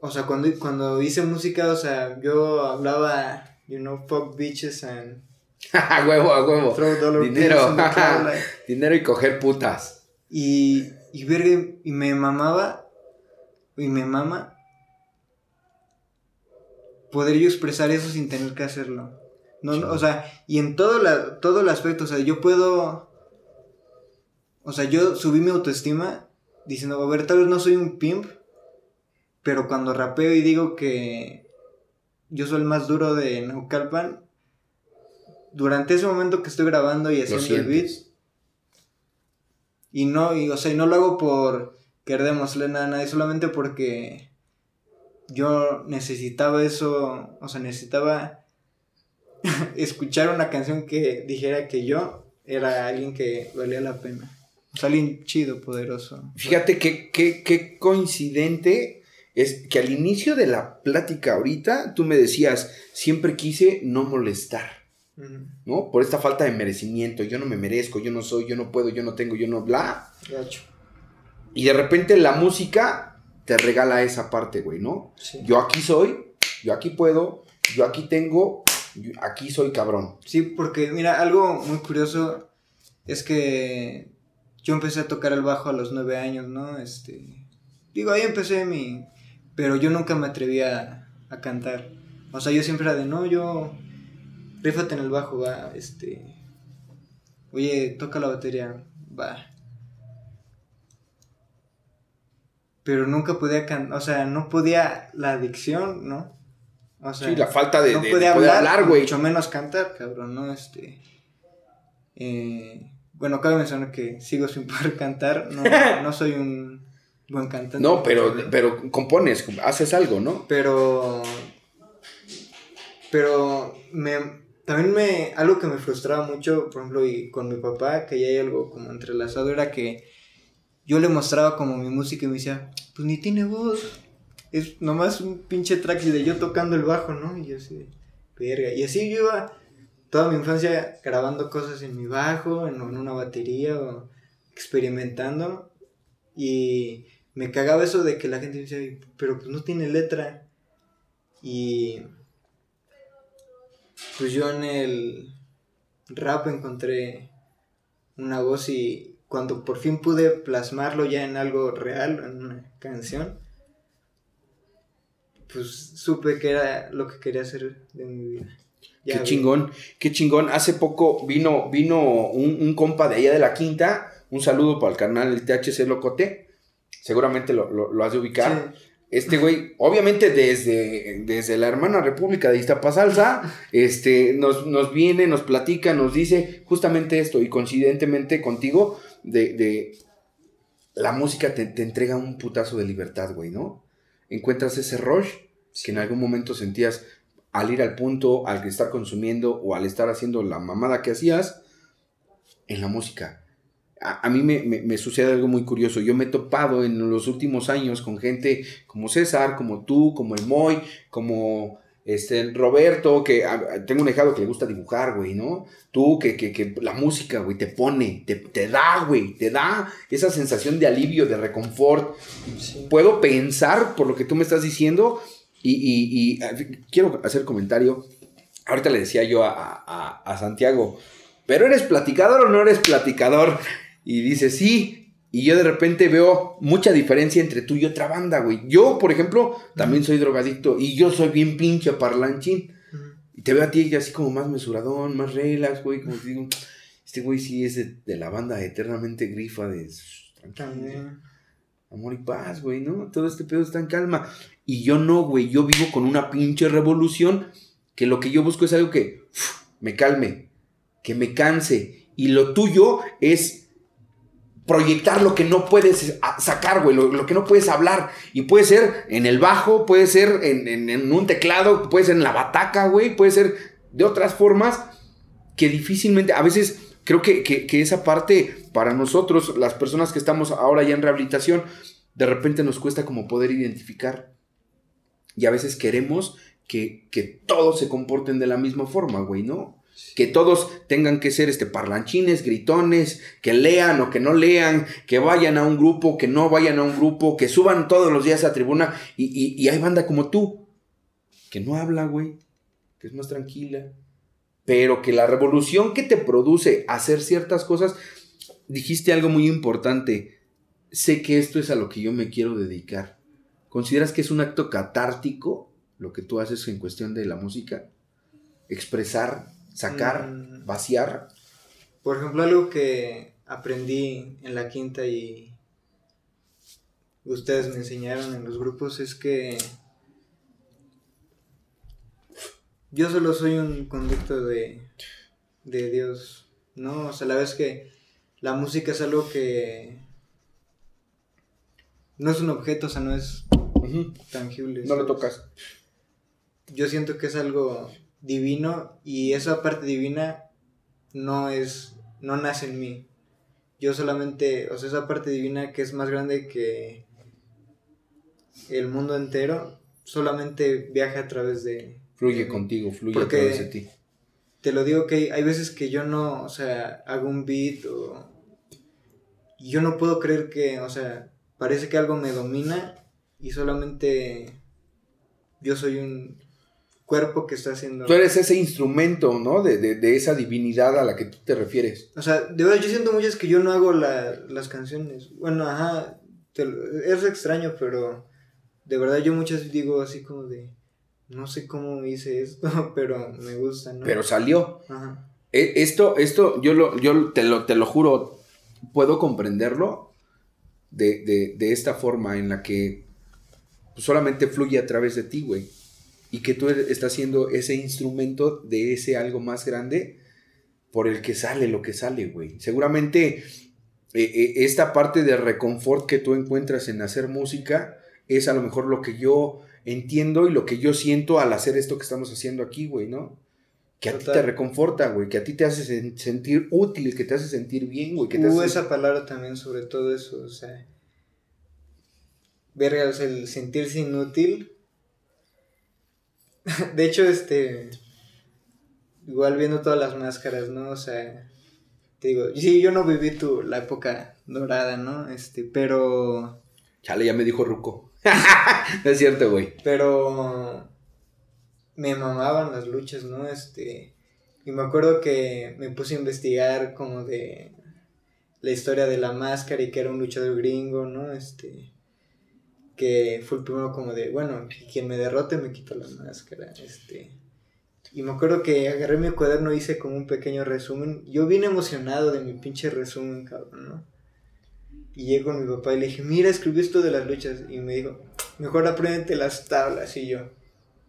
o sea, cuando, cuando hice música, o sea, yo hablaba, you know, fuck bitches and... a huevo, a huevo. Dinero. Dinero y coger putas. Y, y verga, y me mamaba, y me mama poder yo expresar eso sin tener que hacerlo. No, o sea, y en todo, la, todo el aspecto, o sea, yo puedo, o sea, yo subí mi autoestima diciendo, a ver, tal vez no soy un pimp, pero cuando rapeo y digo que yo soy el más duro de Naucalpan, durante ese momento que estoy grabando y haciendo el beat, y no, y, o sea, no lo hago por querer demostrarle nada a nadie, solamente porque yo necesitaba eso, o sea, necesitaba escuchar una canción que dijera que yo era alguien que valía la pena. O sea, alguien chido, poderoso. Fíjate qué, qué, qué coincidente es que al inicio de la plática ahorita tú me decías, siempre quise no molestar, ¿no? Por esta falta de merecimiento, yo no me merezco, yo no soy, yo no puedo, yo no tengo, yo no, bla. Y de repente la música te regala esa parte, güey, ¿no? Yo aquí soy, yo aquí puedo, yo aquí tengo, aquí soy cabrón. Sí, porque mira, algo muy curioso es que yo empecé a tocar el bajo a los nueve años, ¿no? Este, digo, ahí empecé mi, pero yo nunca me atrevía a, cantar. O sea, yo siempre era de, no, yo, rífate en el bajo, va, este, oye, toca la batería, va. Pero nunca podía cantar, o sea, no podía la adicción, ¿no? O sea, sí, la falta de, no podía hablar, güey. Mucho menos cantar, cabrón, ¿no? Este. Eh, bueno, cabe mencionar que sigo sin poder cantar. No, no soy un buen cantante. No, pero, pero compones, haces algo, ¿no? Pero. Pero me. También me. Algo que me frustraba mucho, por ejemplo, y con mi papá, que ya hay algo como entrelazado, era que yo le mostraba como mi música y me decía, pues ni tiene voz. Es nomás un pinche track de yo tocando el bajo, ¿no? Y yo así, verga. Y así yo iba toda mi infancia grabando cosas en mi bajo, en, una batería o experimentando. Y me cagaba eso de que la gente decía, pero pues no tiene letra. Y pues yo en el rap encontré una voz y cuando por fin pude plasmarlo ya en algo real, en una canción, pues supe que era lo que quería hacer de mi vida. qué chingón, qué chingón. Hace poco vino, vino un, compa de allá de la quinta. Un saludo para el canal el THC Locote. Seguramente lo, has de ubicar. Este güey, obviamente desde, desde la hermana República de Iztapasalsa, este, nos, nos viene, nos platica, nos dice justamente esto, y coincidentemente contigo, de, de la música te, te, entrega un putazo de libertad, güey, ¿no? Encuentras ese rush que en algún momento sentías al ir al punto, al estar consumiendo o al estar haciendo la mamada que hacías en la música a, mí me, sucede algo muy curioso. Yo me he topado en los últimos años con gente como César, como tú, como el Moy, como este, Roberto, que tengo un hijado que le gusta dibujar, güey, ¿no? Tú, que, que, la música, güey, te pone, te, te da, güey, te da esa sensación de alivio, de reconfort. Puedo pensar por lo que tú me estás diciendo y, quiero hacer comentario. Ahorita le decía yo a, a Santiago, pero eres platicador o no eres platicador? y dice, sí. Y yo de repente veo mucha diferencia entre tú y otra banda, güey. Yo, por ejemplo, también soy drogadicto y yo soy bien pinche parlanchín. Y te veo a ti así como más mesuradón, más relax, güey. Como te digo, este güey sí es de, la banda eternamente grifa de... Tranquilo. Amor y paz, güey, ¿no? Todo este pedo está en calma. Y yo no, güey. Yo vivo con una pinche revolución que lo que yo busco es algo que me calme, que me canse. Y lo tuyo es proyectar lo que no puedes sacar, güey, lo, que no puedes hablar. Y puede ser en el bajo, puede ser en, un teclado, puede ser en la bataca, güey, puede ser de otras formas que difícilmente, a veces creo que, que, esa parte para nosotros, las personas que estamos ahora ya en rehabilitación, de repente nos cuesta como poder identificar. Y a veces queremos que, que todos se comporten de la misma forma, güey, ¿no? Que todos tengan que ser este parlanchines, gritones, que lean o que no lean, que vayan a un grupo, que no vayan a un grupo, que suban todos los días a tribuna. Y, hay banda como tú, que no habla, güey, que es más tranquila. Pero que la revolución que te produce hacer ciertas cosas, dijiste algo muy importante. Sé que esto es a lo que yo me quiero dedicar. ¿Consideras que es un acto catártico lo que tú haces en cuestión de la música? Expresar sacar, mm. vaciar. Por ejemplo, algo que aprendí en la quinta y ustedes me enseñaron en los grupos es que yo solo soy un conducto de, de Dios, ¿no? O sea, la vez que la música es algo que no es un objeto, o sea, no es tangible. No lo tocas. Yo siento que es algo divino y esa parte divina no es, no nace en mí. Yo solamente, o sea, esa parte divina que es más grande que el mundo entero, solamente viaja a través de... Fluye contigo, fluye a través de ti. Te lo digo que hay veces que yo no, o sea, hago un beat o... Yo no puedo creer que, o sea, parece que algo me domina y solamente yo soy un cuerpo que está haciendo. Tú eres ese instrumento, ¿no? De, de, esa divinidad a la que tú te refieres. O sea, de verdad, yo siento muchas que yo no hago las canciones. Bueno, ajá, es extraño, pero de verdad yo muchas digo así como de, no sé cómo hice esto, pero me gusta, ¿no? Pero salió. Ajá. E, esto, esto, yo, lo, yo te, lo, te lo juro, puedo comprenderlo de, de, de esta forma en la que solamente fluye a través de ti, güey y que tú estás siendo ese instrumento de ese algo más grande por el que sale lo que sale, güey. Seguramente eh, eh, esta parte de reconfort que tú encuentras en hacer música es a lo mejor lo que yo entiendo y lo que yo siento al hacer esto que estamos haciendo aquí, güey, ¿no? Que a ti te reconforta, güey, que a ti te hace sentir útil, que te hace sentir bien, güey. Que Hubo esa palabra también sobre todo eso, o sea, verga, el sentirse inútil de hecho, este. Igual viendo todas las máscaras, ¿no? O sea. Te digo, sí, yo no viví tu, la época dorada, ¿no? Este, pero. Chale, ya me dijo Ruco. no es cierto, güey. Pero. me mamaban las luchas, ¿no? Este, y me acuerdo que me puse a investigar como de la historia de la máscara y que era un luchador gringo, ¿no? Este, que fue el primero como de, bueno, quien me derrote me quito la máscara, este. Y me acuerdo que agarré mi cuaderno y hice como un pequeño resumen. Yo vine emocionado de mi pinche resumen, cabrón, ¿no? Y llego con mi papá y le dije, mira, escribí esto de las luchas. Y me dijo, mejor aprende las tablas. Y yo,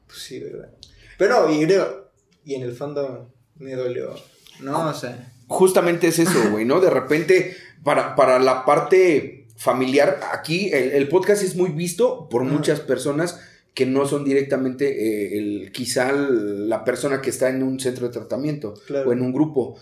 pues sí, ¿verdad? Pero, y creo, y en el fondo me dolió, ¿no? O sea. Justamente es eso, güey, ¿no? De repente, para, para la parte familiar, aquí el, podcast es muy visto por muchas personas que no son directamente eh, el, quizá la persona que está en un centro de tratamiento o en un grupo.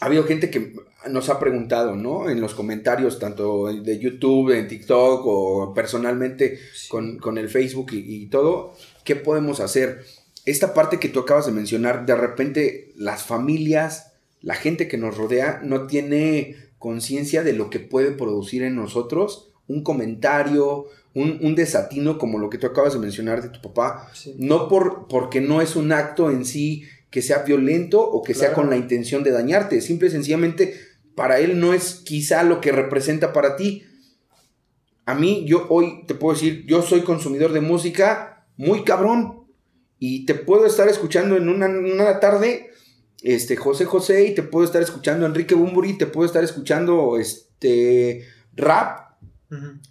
Ha habido gente que nos ha preguntado, ¿no? En los comentarios, tanto de YouTube, en TikTok o personalmente con, el Facebook y, todo, ¿qué podemos hacer? Esta parte que tú acabas de mencionar, de repente las familias, la gente que nos rodea, no tiene conciencia de lo que puede producir en nosotros un comentario, un, desatino como lo que tú acabas de mencionar de tu papá, no por, porque no es un acto en sí que sea violento o que sea con la intención de dañarte, simple y sencillamente para él no es quizá lo que representa para ti. A mí, yo hoy te puedo decir, yo soy consumidor de música muy cabrón y te puedo estar escuchando en una, tarde este José José y te puedo estar escuchando Enrique Bumburi, te puedo estar escuchando este rap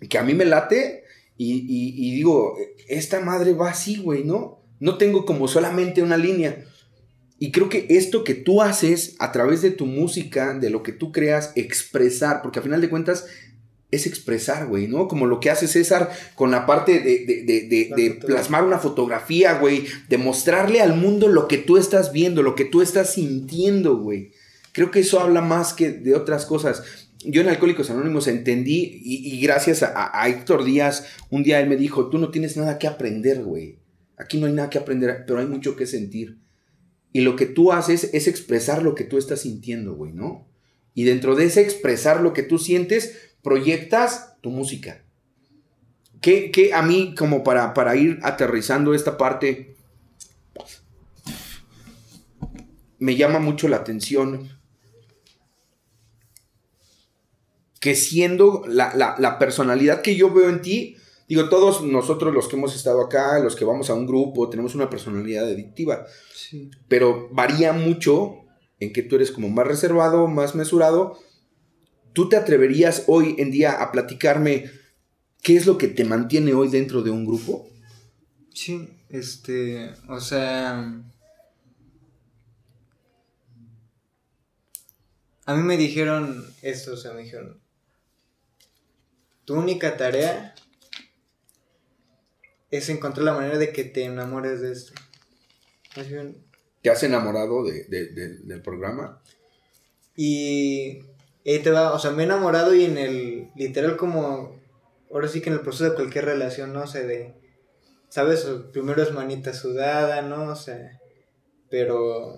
que a mí me late y, digo, esta madre va así, güey, ¿no? No tengo como solamente una línea. Y creo que esto que tú haces a través de tu música, de lo que tú creas, expresar, porque a final de cuentas es expresar, güey, ¿no? Como lo que hace César con la parte de, de plasmar una fotografía, güey, de mostrarle al mundo lo que tú estás viendo, lo que tú estás sintiendo, güey. Creo que eso habla más que de otras cosas yo en Alcohólicos Anónimos entendí y, gracias a, Héctor Díaz, un día él me dijo, tú no tienes nada que aprender, güey. Aquí no hay nada que aprender, pero hay mucho que sentir. Y lo que tú haces es expresar lo que tú estás sintiendo, güey, ¿no? Y dentro de ese expresar lo que tú sientes, proyectas tu música. Que, que a mí, como para, para ir aterrizando esta parte, me llama mucho la atención que siendo la, personalidad que yo veo en ti, digo, todos nosotros los que hemos estado acá, los que vamos a un grupo, tenemos una personalidad adictiva. Pero varía mucho en que tú eres como más reservado, más mesurado. ¿Tú te atreverías hoy en día a platicarme qué es lo que te mantiene hoy dentro de un grupo? Sí, este, o sea... A mí me dijeron esto, o sea, me dijeron, tu única tarea es encontrar la manera de que te enamores de esto. ¿Te has enamorado del programa? Y ahí te va, o sea, me he enamorado y en el, literal como, ahora sí que en el proceso de cualquier relación, no sé, de, ¿sabes? Primero es manita sudada, ¿no? O sea, pero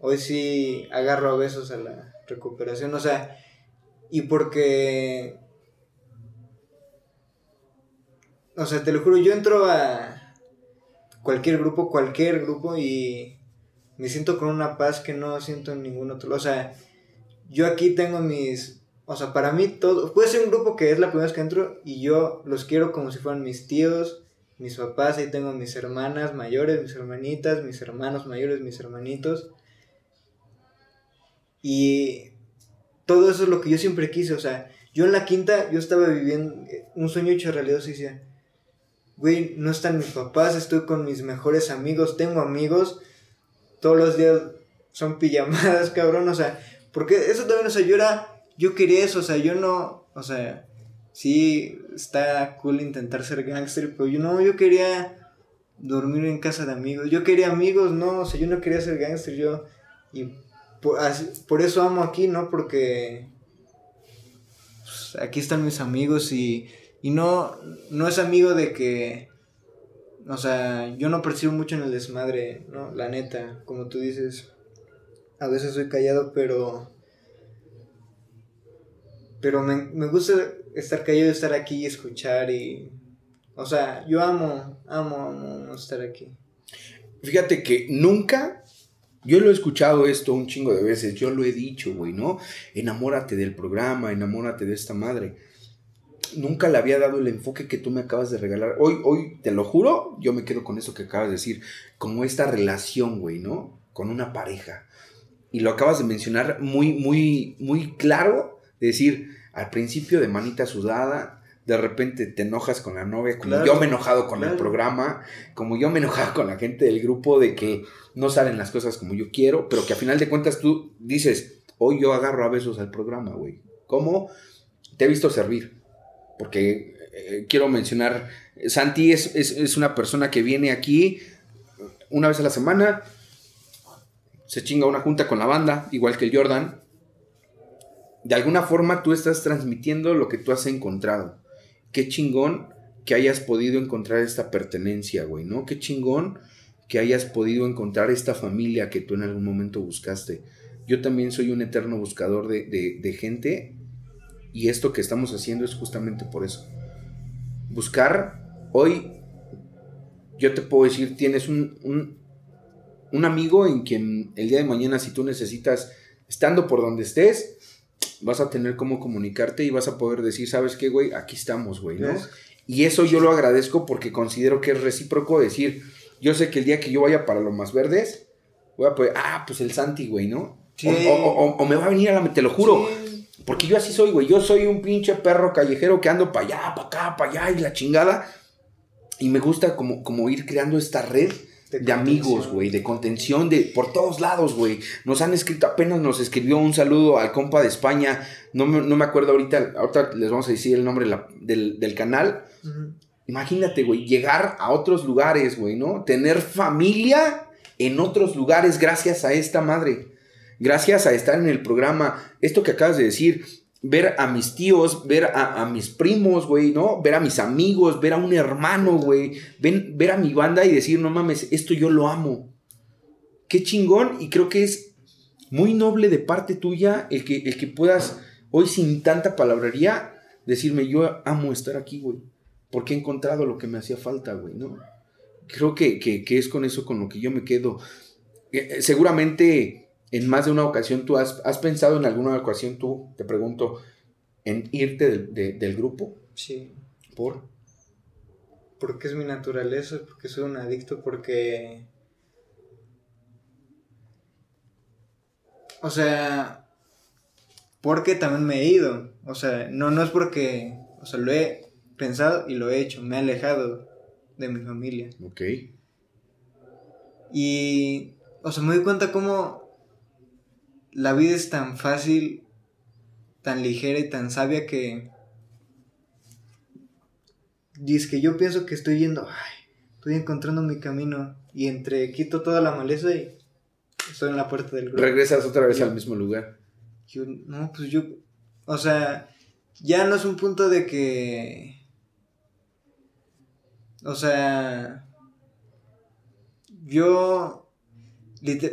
hoy sí agarro a besos a la recuperación, o sea, y porque o sea, te lo juro, yo entro a cualquier grupo, cualquier grupo y me siento con una paz que no siento en ningún otro. O sea, yo aquí tengo mis... O sea, para mí todo... Puede ser un grupo que es la primera vez que entro y yo los quiero como si fueran mis tíos, mis papás, ahí tengo mis hermanas mayores, mis hermanitas, mis hermanos mayores, mis hermanitos. Y todo eso es lo que yo siempre quise, o sea, yo en la quinta, yo estaba viviendo un sueño hecho realidad, y decía, güey, no están mis papás, estoy con mis mejores amigos, tengo amigos, todos los días son pijamadas, cabrón, o sea, porque eso también, o sea, yo era, yo quería eso, o sea, yo no, o sea, sí, está cool intentar ser gángster, pero yo no, yo quería dormir en casa de amigos, yo quería amigos, no, o sea, yo no quería ser gángster, yo, y por, por eso amo aquí, ¿no? Porque pues, aquí están mis amigos y y no, no es amigo de que, o sea, yo no percibo mucho en el desmadre, ¿no? La neta, como tú dices, a veces soy callado, pero... Pero me, me gusta estar callado, estar aquí y escuchar y... O sea, yo amo, amo, amo estar aquí. fíjate que nunca, yo lo he escuchado esto un chingo de veces, yo lo he dicho, güey, ¿no? Enamórate del programa, enamórate de esta madre. Nunca le había dado el enfoque que tú me acabas de regalar. Hoy, hoy, te lo juro, yo me quedo con eso que acabas de decir, como esta relación, güey, ¿no? Con una pareja. Y lo acabas de mencionar muy, muy, muy claro, de decir, al principio de manita sudada, de repente te enojas con la novia, como Claro, yo me he enojado con el claro. programa, como yo me he enojado con la gente del grupo de que no salen las cosas como yo quiero, pero que a final de cuentas tú dices, hoy yo agarro a besos al programa, güey. ¿Cómo? Te he visto servir, porque eh, quiero mencionar, Santi es, es- es una persona que viene aquí una vez a la semana, se chinga una junta con la banda, igual que el Jordan. De alguna forma tú estás transmitiendo lo que tú has encontrado. Qué chingón que hayas podido encontrar esta pertenencia, güey, ¿no? Qué chingón que hayas podido encontrar esta familia que tú en algún momento buscaste. Yo también soy un eterno buscador de, de- gente y esto que estamos haciendo es justamente por eso. Buscar, hoy yo te puedo decir, tienes un, un amigo en quien el día de mañana si tú necesitas, estando por donde estés, vas a tener cómo comunicarte y vas a poder decir, ¿sabes qué, güey? Aquí estamos, güey, ¿no? Y eso yo lo agradezco porque considero que es recíproco decir, yo sé que el día que yo vaya para lo más verdes, voy a poder, ah, pues el Santi, güey, ¿no? Sí. O, o- o- o me va a venir a la, te lo juro, Sí. porque yo así soy, güey, yo soy un pinche perro callejero que ando para allá, para acá, para allá y la chingada. Y me gusta como, como ir creando esta red de, De amigos, güey, de contención, de por todos lados, güey. Nos han escrito, apenas nos escribió un saludo al compa de España. No me, no me acuerdo ahorita, ahorita les vamos a decir el nombre la- del, del canal. Imagínate, güey, llegar a otros lugares, güey, ¿no? Tener familia en otros lugares gracias a esta madre. Gracias a estar en el programa. Esto que acabas de decir, ver a mis tíos, ver a, mis primos, güey, ¿no? Ver a mis amigos, ver a un hermano, güey. Ver a mi banda y decir, no mames, esto yo lo amo. Qué chingón y creo que es muy noble de parte tuya el que, el que puedas hoy sin tanta palabrería decirme, yo amo estar aquí, güey. Porque he encontrado lo que me hacía falta, güey, ¿no? Creo que, que- que es con eso con lo que yo me quedo. Eh, eh, seguramente en más de una ocasión tú has, has pensado en alguna ocasión tú, te pregunto, en irte del, de- del grupo. Sí. ¿Por? Porque es mi naturaleza, porque soy un adicto, porque... O sea, porque también me he ido. O sea, no, no es porque... O sea, lo he pensado y lo he hecho. Me he alejado de mi familia. Ok. Y... O sea, me doy cuenta cómo la vida es tan fácil, tan ligera y tan sabia que... Dice que yo pienso que estoy yendo, ay, estoy encontrando mi camino y entre quito toda la maleza y estoy en la puerta del grupo. Regresas otra vez Yo- al mismo lugar. Yo, no, pues yo, o sea, ya no es un punto de que, o sea, yo,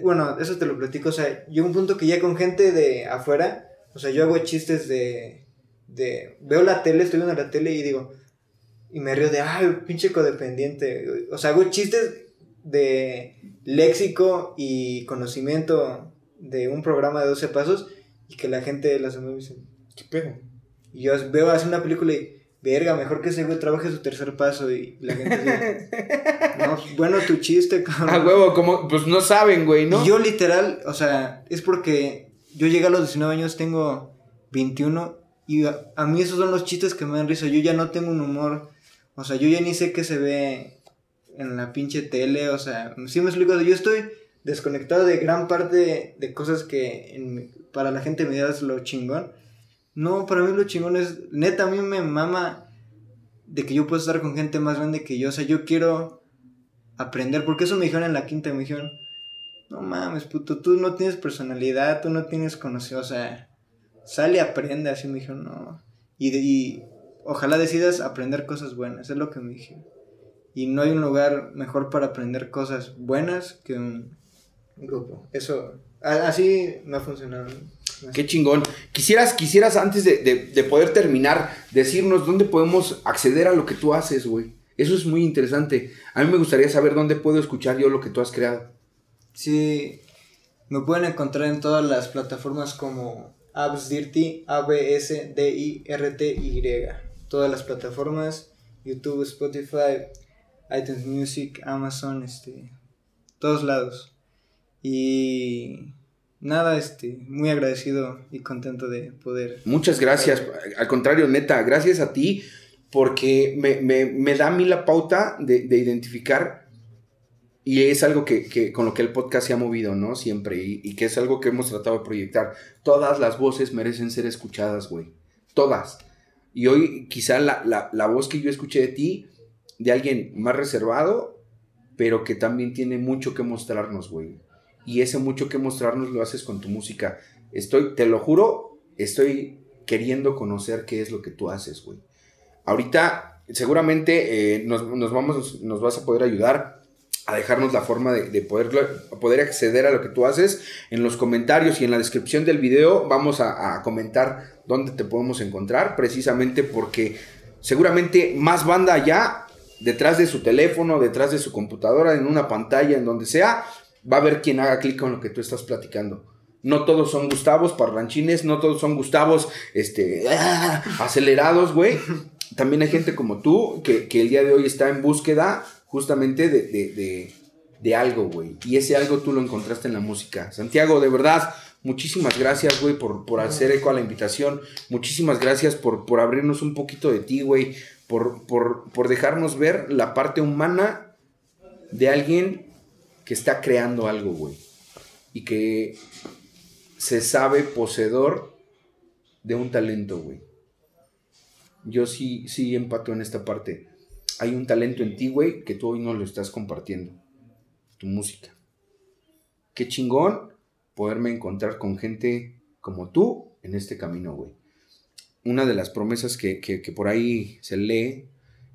bueno, eso te lo platico, o sea, yo un punto que ya con gente de afuera, o sea, yo hago chistes de, de, veo la tele, estoy viendo la tele y digo, y me río de, ay, pinche codependiente, o sea, hago chistes de léxico y conocimiento de un programa de 12 pasos y que la gente las me dicen, ¿Qué pedo? y yo veo hacer una película y, verga, mejor que ese güey trabaje su tercer paso y la gente dice, no, bueno, tu chiste, cabrón. Ah, huevo, como, pues no saben, güey, ¿no? Y yo literal, o sea, es porque yo llegué a los 19 años, tengo 21 y a, a mí esos son los chistes que me dan risa. Yo ya no tengo un humor, o sea, yo ya ni sé qué se ve en la pinche tele, o sea, sí me explico, yo estoy desconectado de gran parte de, de cosas que en para la gente me es lo chingón. No, para mí lo chingón es, neta, a mí me mama de que yo puedo estar con gente más grande que yo, o sea, yo quiero aprender, porque eso me dijeron en la quinta, me dijeron, no mames, puto, tú no tienes personalidad, tú no tienes conocido, o sea, sale, aprende, así me dijeron, no. Y, de- y ojalá decidas aprender cosas buenas, es lo que me dijeron. Y no hay un lugar mejor para aprender cosas buenas que un grupo. Eso, así me ha funcionado. Qué chingón. Quisieras, quisieras antes de, de- de poder terminar, decirnos dónde podemos acceder a lo que tú haces, güey. Eso es muy interesante. A mí me gustaría saber dónde puedo escuchar yo lo que tú has creado. Sí, me pueden encontrar en todas las plataformas como Absdirty, A-B-S-D-I-R-T-Y. Todas las plataformas, YouTube, Spotify, iTunes Music, Amazon, este, todos lados. Y nada, este, muy agradecido y contento de poder. Muchas gracias. Al contrario, neta, gracias a ti porque me, da a mí la pauta de, identificar y es algo que, con lo que el podcast se ha movido, ¿no? Siempre y, que es algo que hemos tratado de proyectar. Todas las voces merecen ser escuchadas, güey. Todas. Y hoy quizá la, la voz que yo escuché de ti, de alguien más reservado, pero que también tiene mucho que mostrarnos, güey y ese mucho que mostrarnos lo haces con tu música. Estoy, te lo juro, estoy queriendo conocer qué es lo que tú haces, güey. Ahorita, seguramente eh, nos, vamos, nos vas a poder ayudar a dejarnos la forma de, poder, poder acceder a lo que tú haces. En los comentarios y en la descripción del video vamos a, a comentar dónde te podemos encontrar, precisamente porque seguramente más banda allá, detrás de su teléfono, detrás de su computadora, en una pantalla, en donde sea, va a haber quien haga clic con lo que tú estás platicando. No todos son Gustavos parlanchines, no todos son Gustavos este, ¡ah! acelerados, güey. También hay gente como tú que, el día de hoy está en búsqueda justamente de, de, algo, güey. Y ese algo tú lo encontraste en la música. Santiago, de verdad, muchísimas gracias, güey, por, por hacer eco a la invitación. Muchísimas gracias por, por abrirnos un poquito de ti, güey. Por, por, por dejarnos ver la parte humana de alguien que está creando algo, güey. Y que se sabe poseedor de un talento, güey. Yo sí, sí empato en esta parte. Hay un talento en ti, güey, que tú hoy no lo estás compartiendo. Tu música. Qué chingón poderme encontrar con gente como tú en este camino, güey. Una de las promesas que, que por ahí se lee,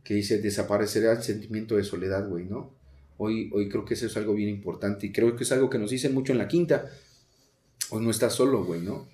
que dice, desaparecerá el sentimiento de soledad, güey, ¿no? Hoy, hoy creo que eso es algo bien importante y creo que es algo que nos dicen mucho en la quinta. Hoy no estás solo, güey, ¿no?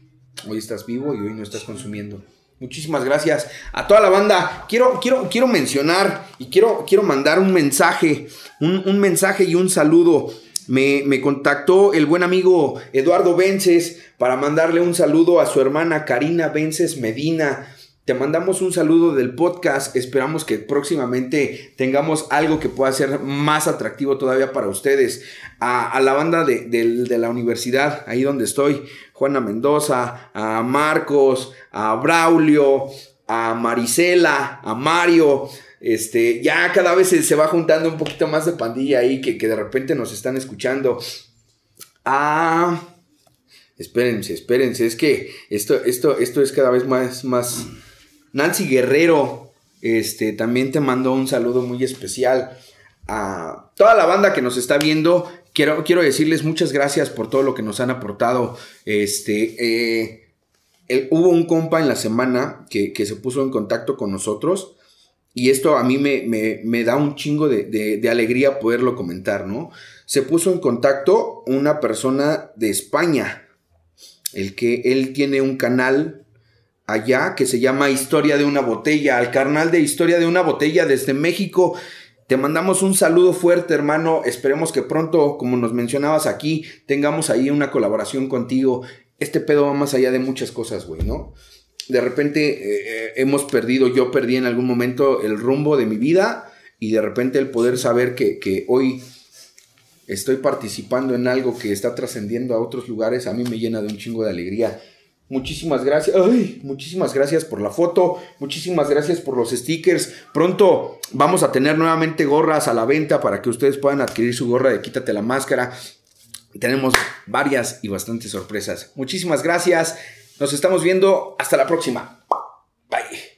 Hoy estás vivo y hoy no estás consumiendo. Muchísimas gracias a toda la banda. Quiero, quiero, quiero mencionar y quiero, quiero mandar un mensaje, un, mensaje y un saludo. Me, me, contactó el buen amigo Eduardo Vences para mandarle un saludo a su hermana Karina Vences Medina. Te mandamos un saludo del podcast. Esperamos que próximamente tengamos algo que pueda ser más atractivo todavía para ustedes. A, la banda de, la universidad, ahí donde estoy, Juana Mendoza, a Marcos, a Braulio, a Marisela, a Mario. Este, ya cada vez se, va juntando un poquito más de pandilla ahí que, que de repente nos están escuchando. Ah, espérense, espérense, es que esto, esto, esto es cada vez más, más, Nancy Guerrero, este, también te mando un saludo muy especial. A toda la banda que nos está viendo, quiero, quiero decirles muchas gracias por todo lo que nos han aportado. Este, eh, hubo un compa en la semana que, se puso en contacto con nosotros. Y esto a mí me, da un chingo de, de, alegría poderlo comentar, ¿no? Se puso en contacto una persona de España, el que él tiene un canal allá que se llama Historia de una botella, al carnal de Historia de una botella desde México. Te mandamos un saludo fuerte, hermano. Esperemos que pronto, como nos mencionabas aquí, tengamos ahí una colaboración contigo. Este pedo va más allá de muchas cosas, güey, ¿no? De repente eh, eh, hemos perdido, yo perdí en algún momento el rumbo de mi vida y de repente el poder saber que, que hoy estoy participando en algo que está trascendiendo a otros lugares, a mí me llena de un chingo de alegría. Muchísimas gracias. Muchísimas gracias por la foto. Muchísimas gracias por los stickers. Pronto vamos a tener nuevamente gorras a la venta para que ustedes puedan adquirir su gorra de Quítate la máscara. Tenemos varias y bastantes sorpresas. Muchísimas gracias. Nos estamos viendo. Hasta la próxima. Bye.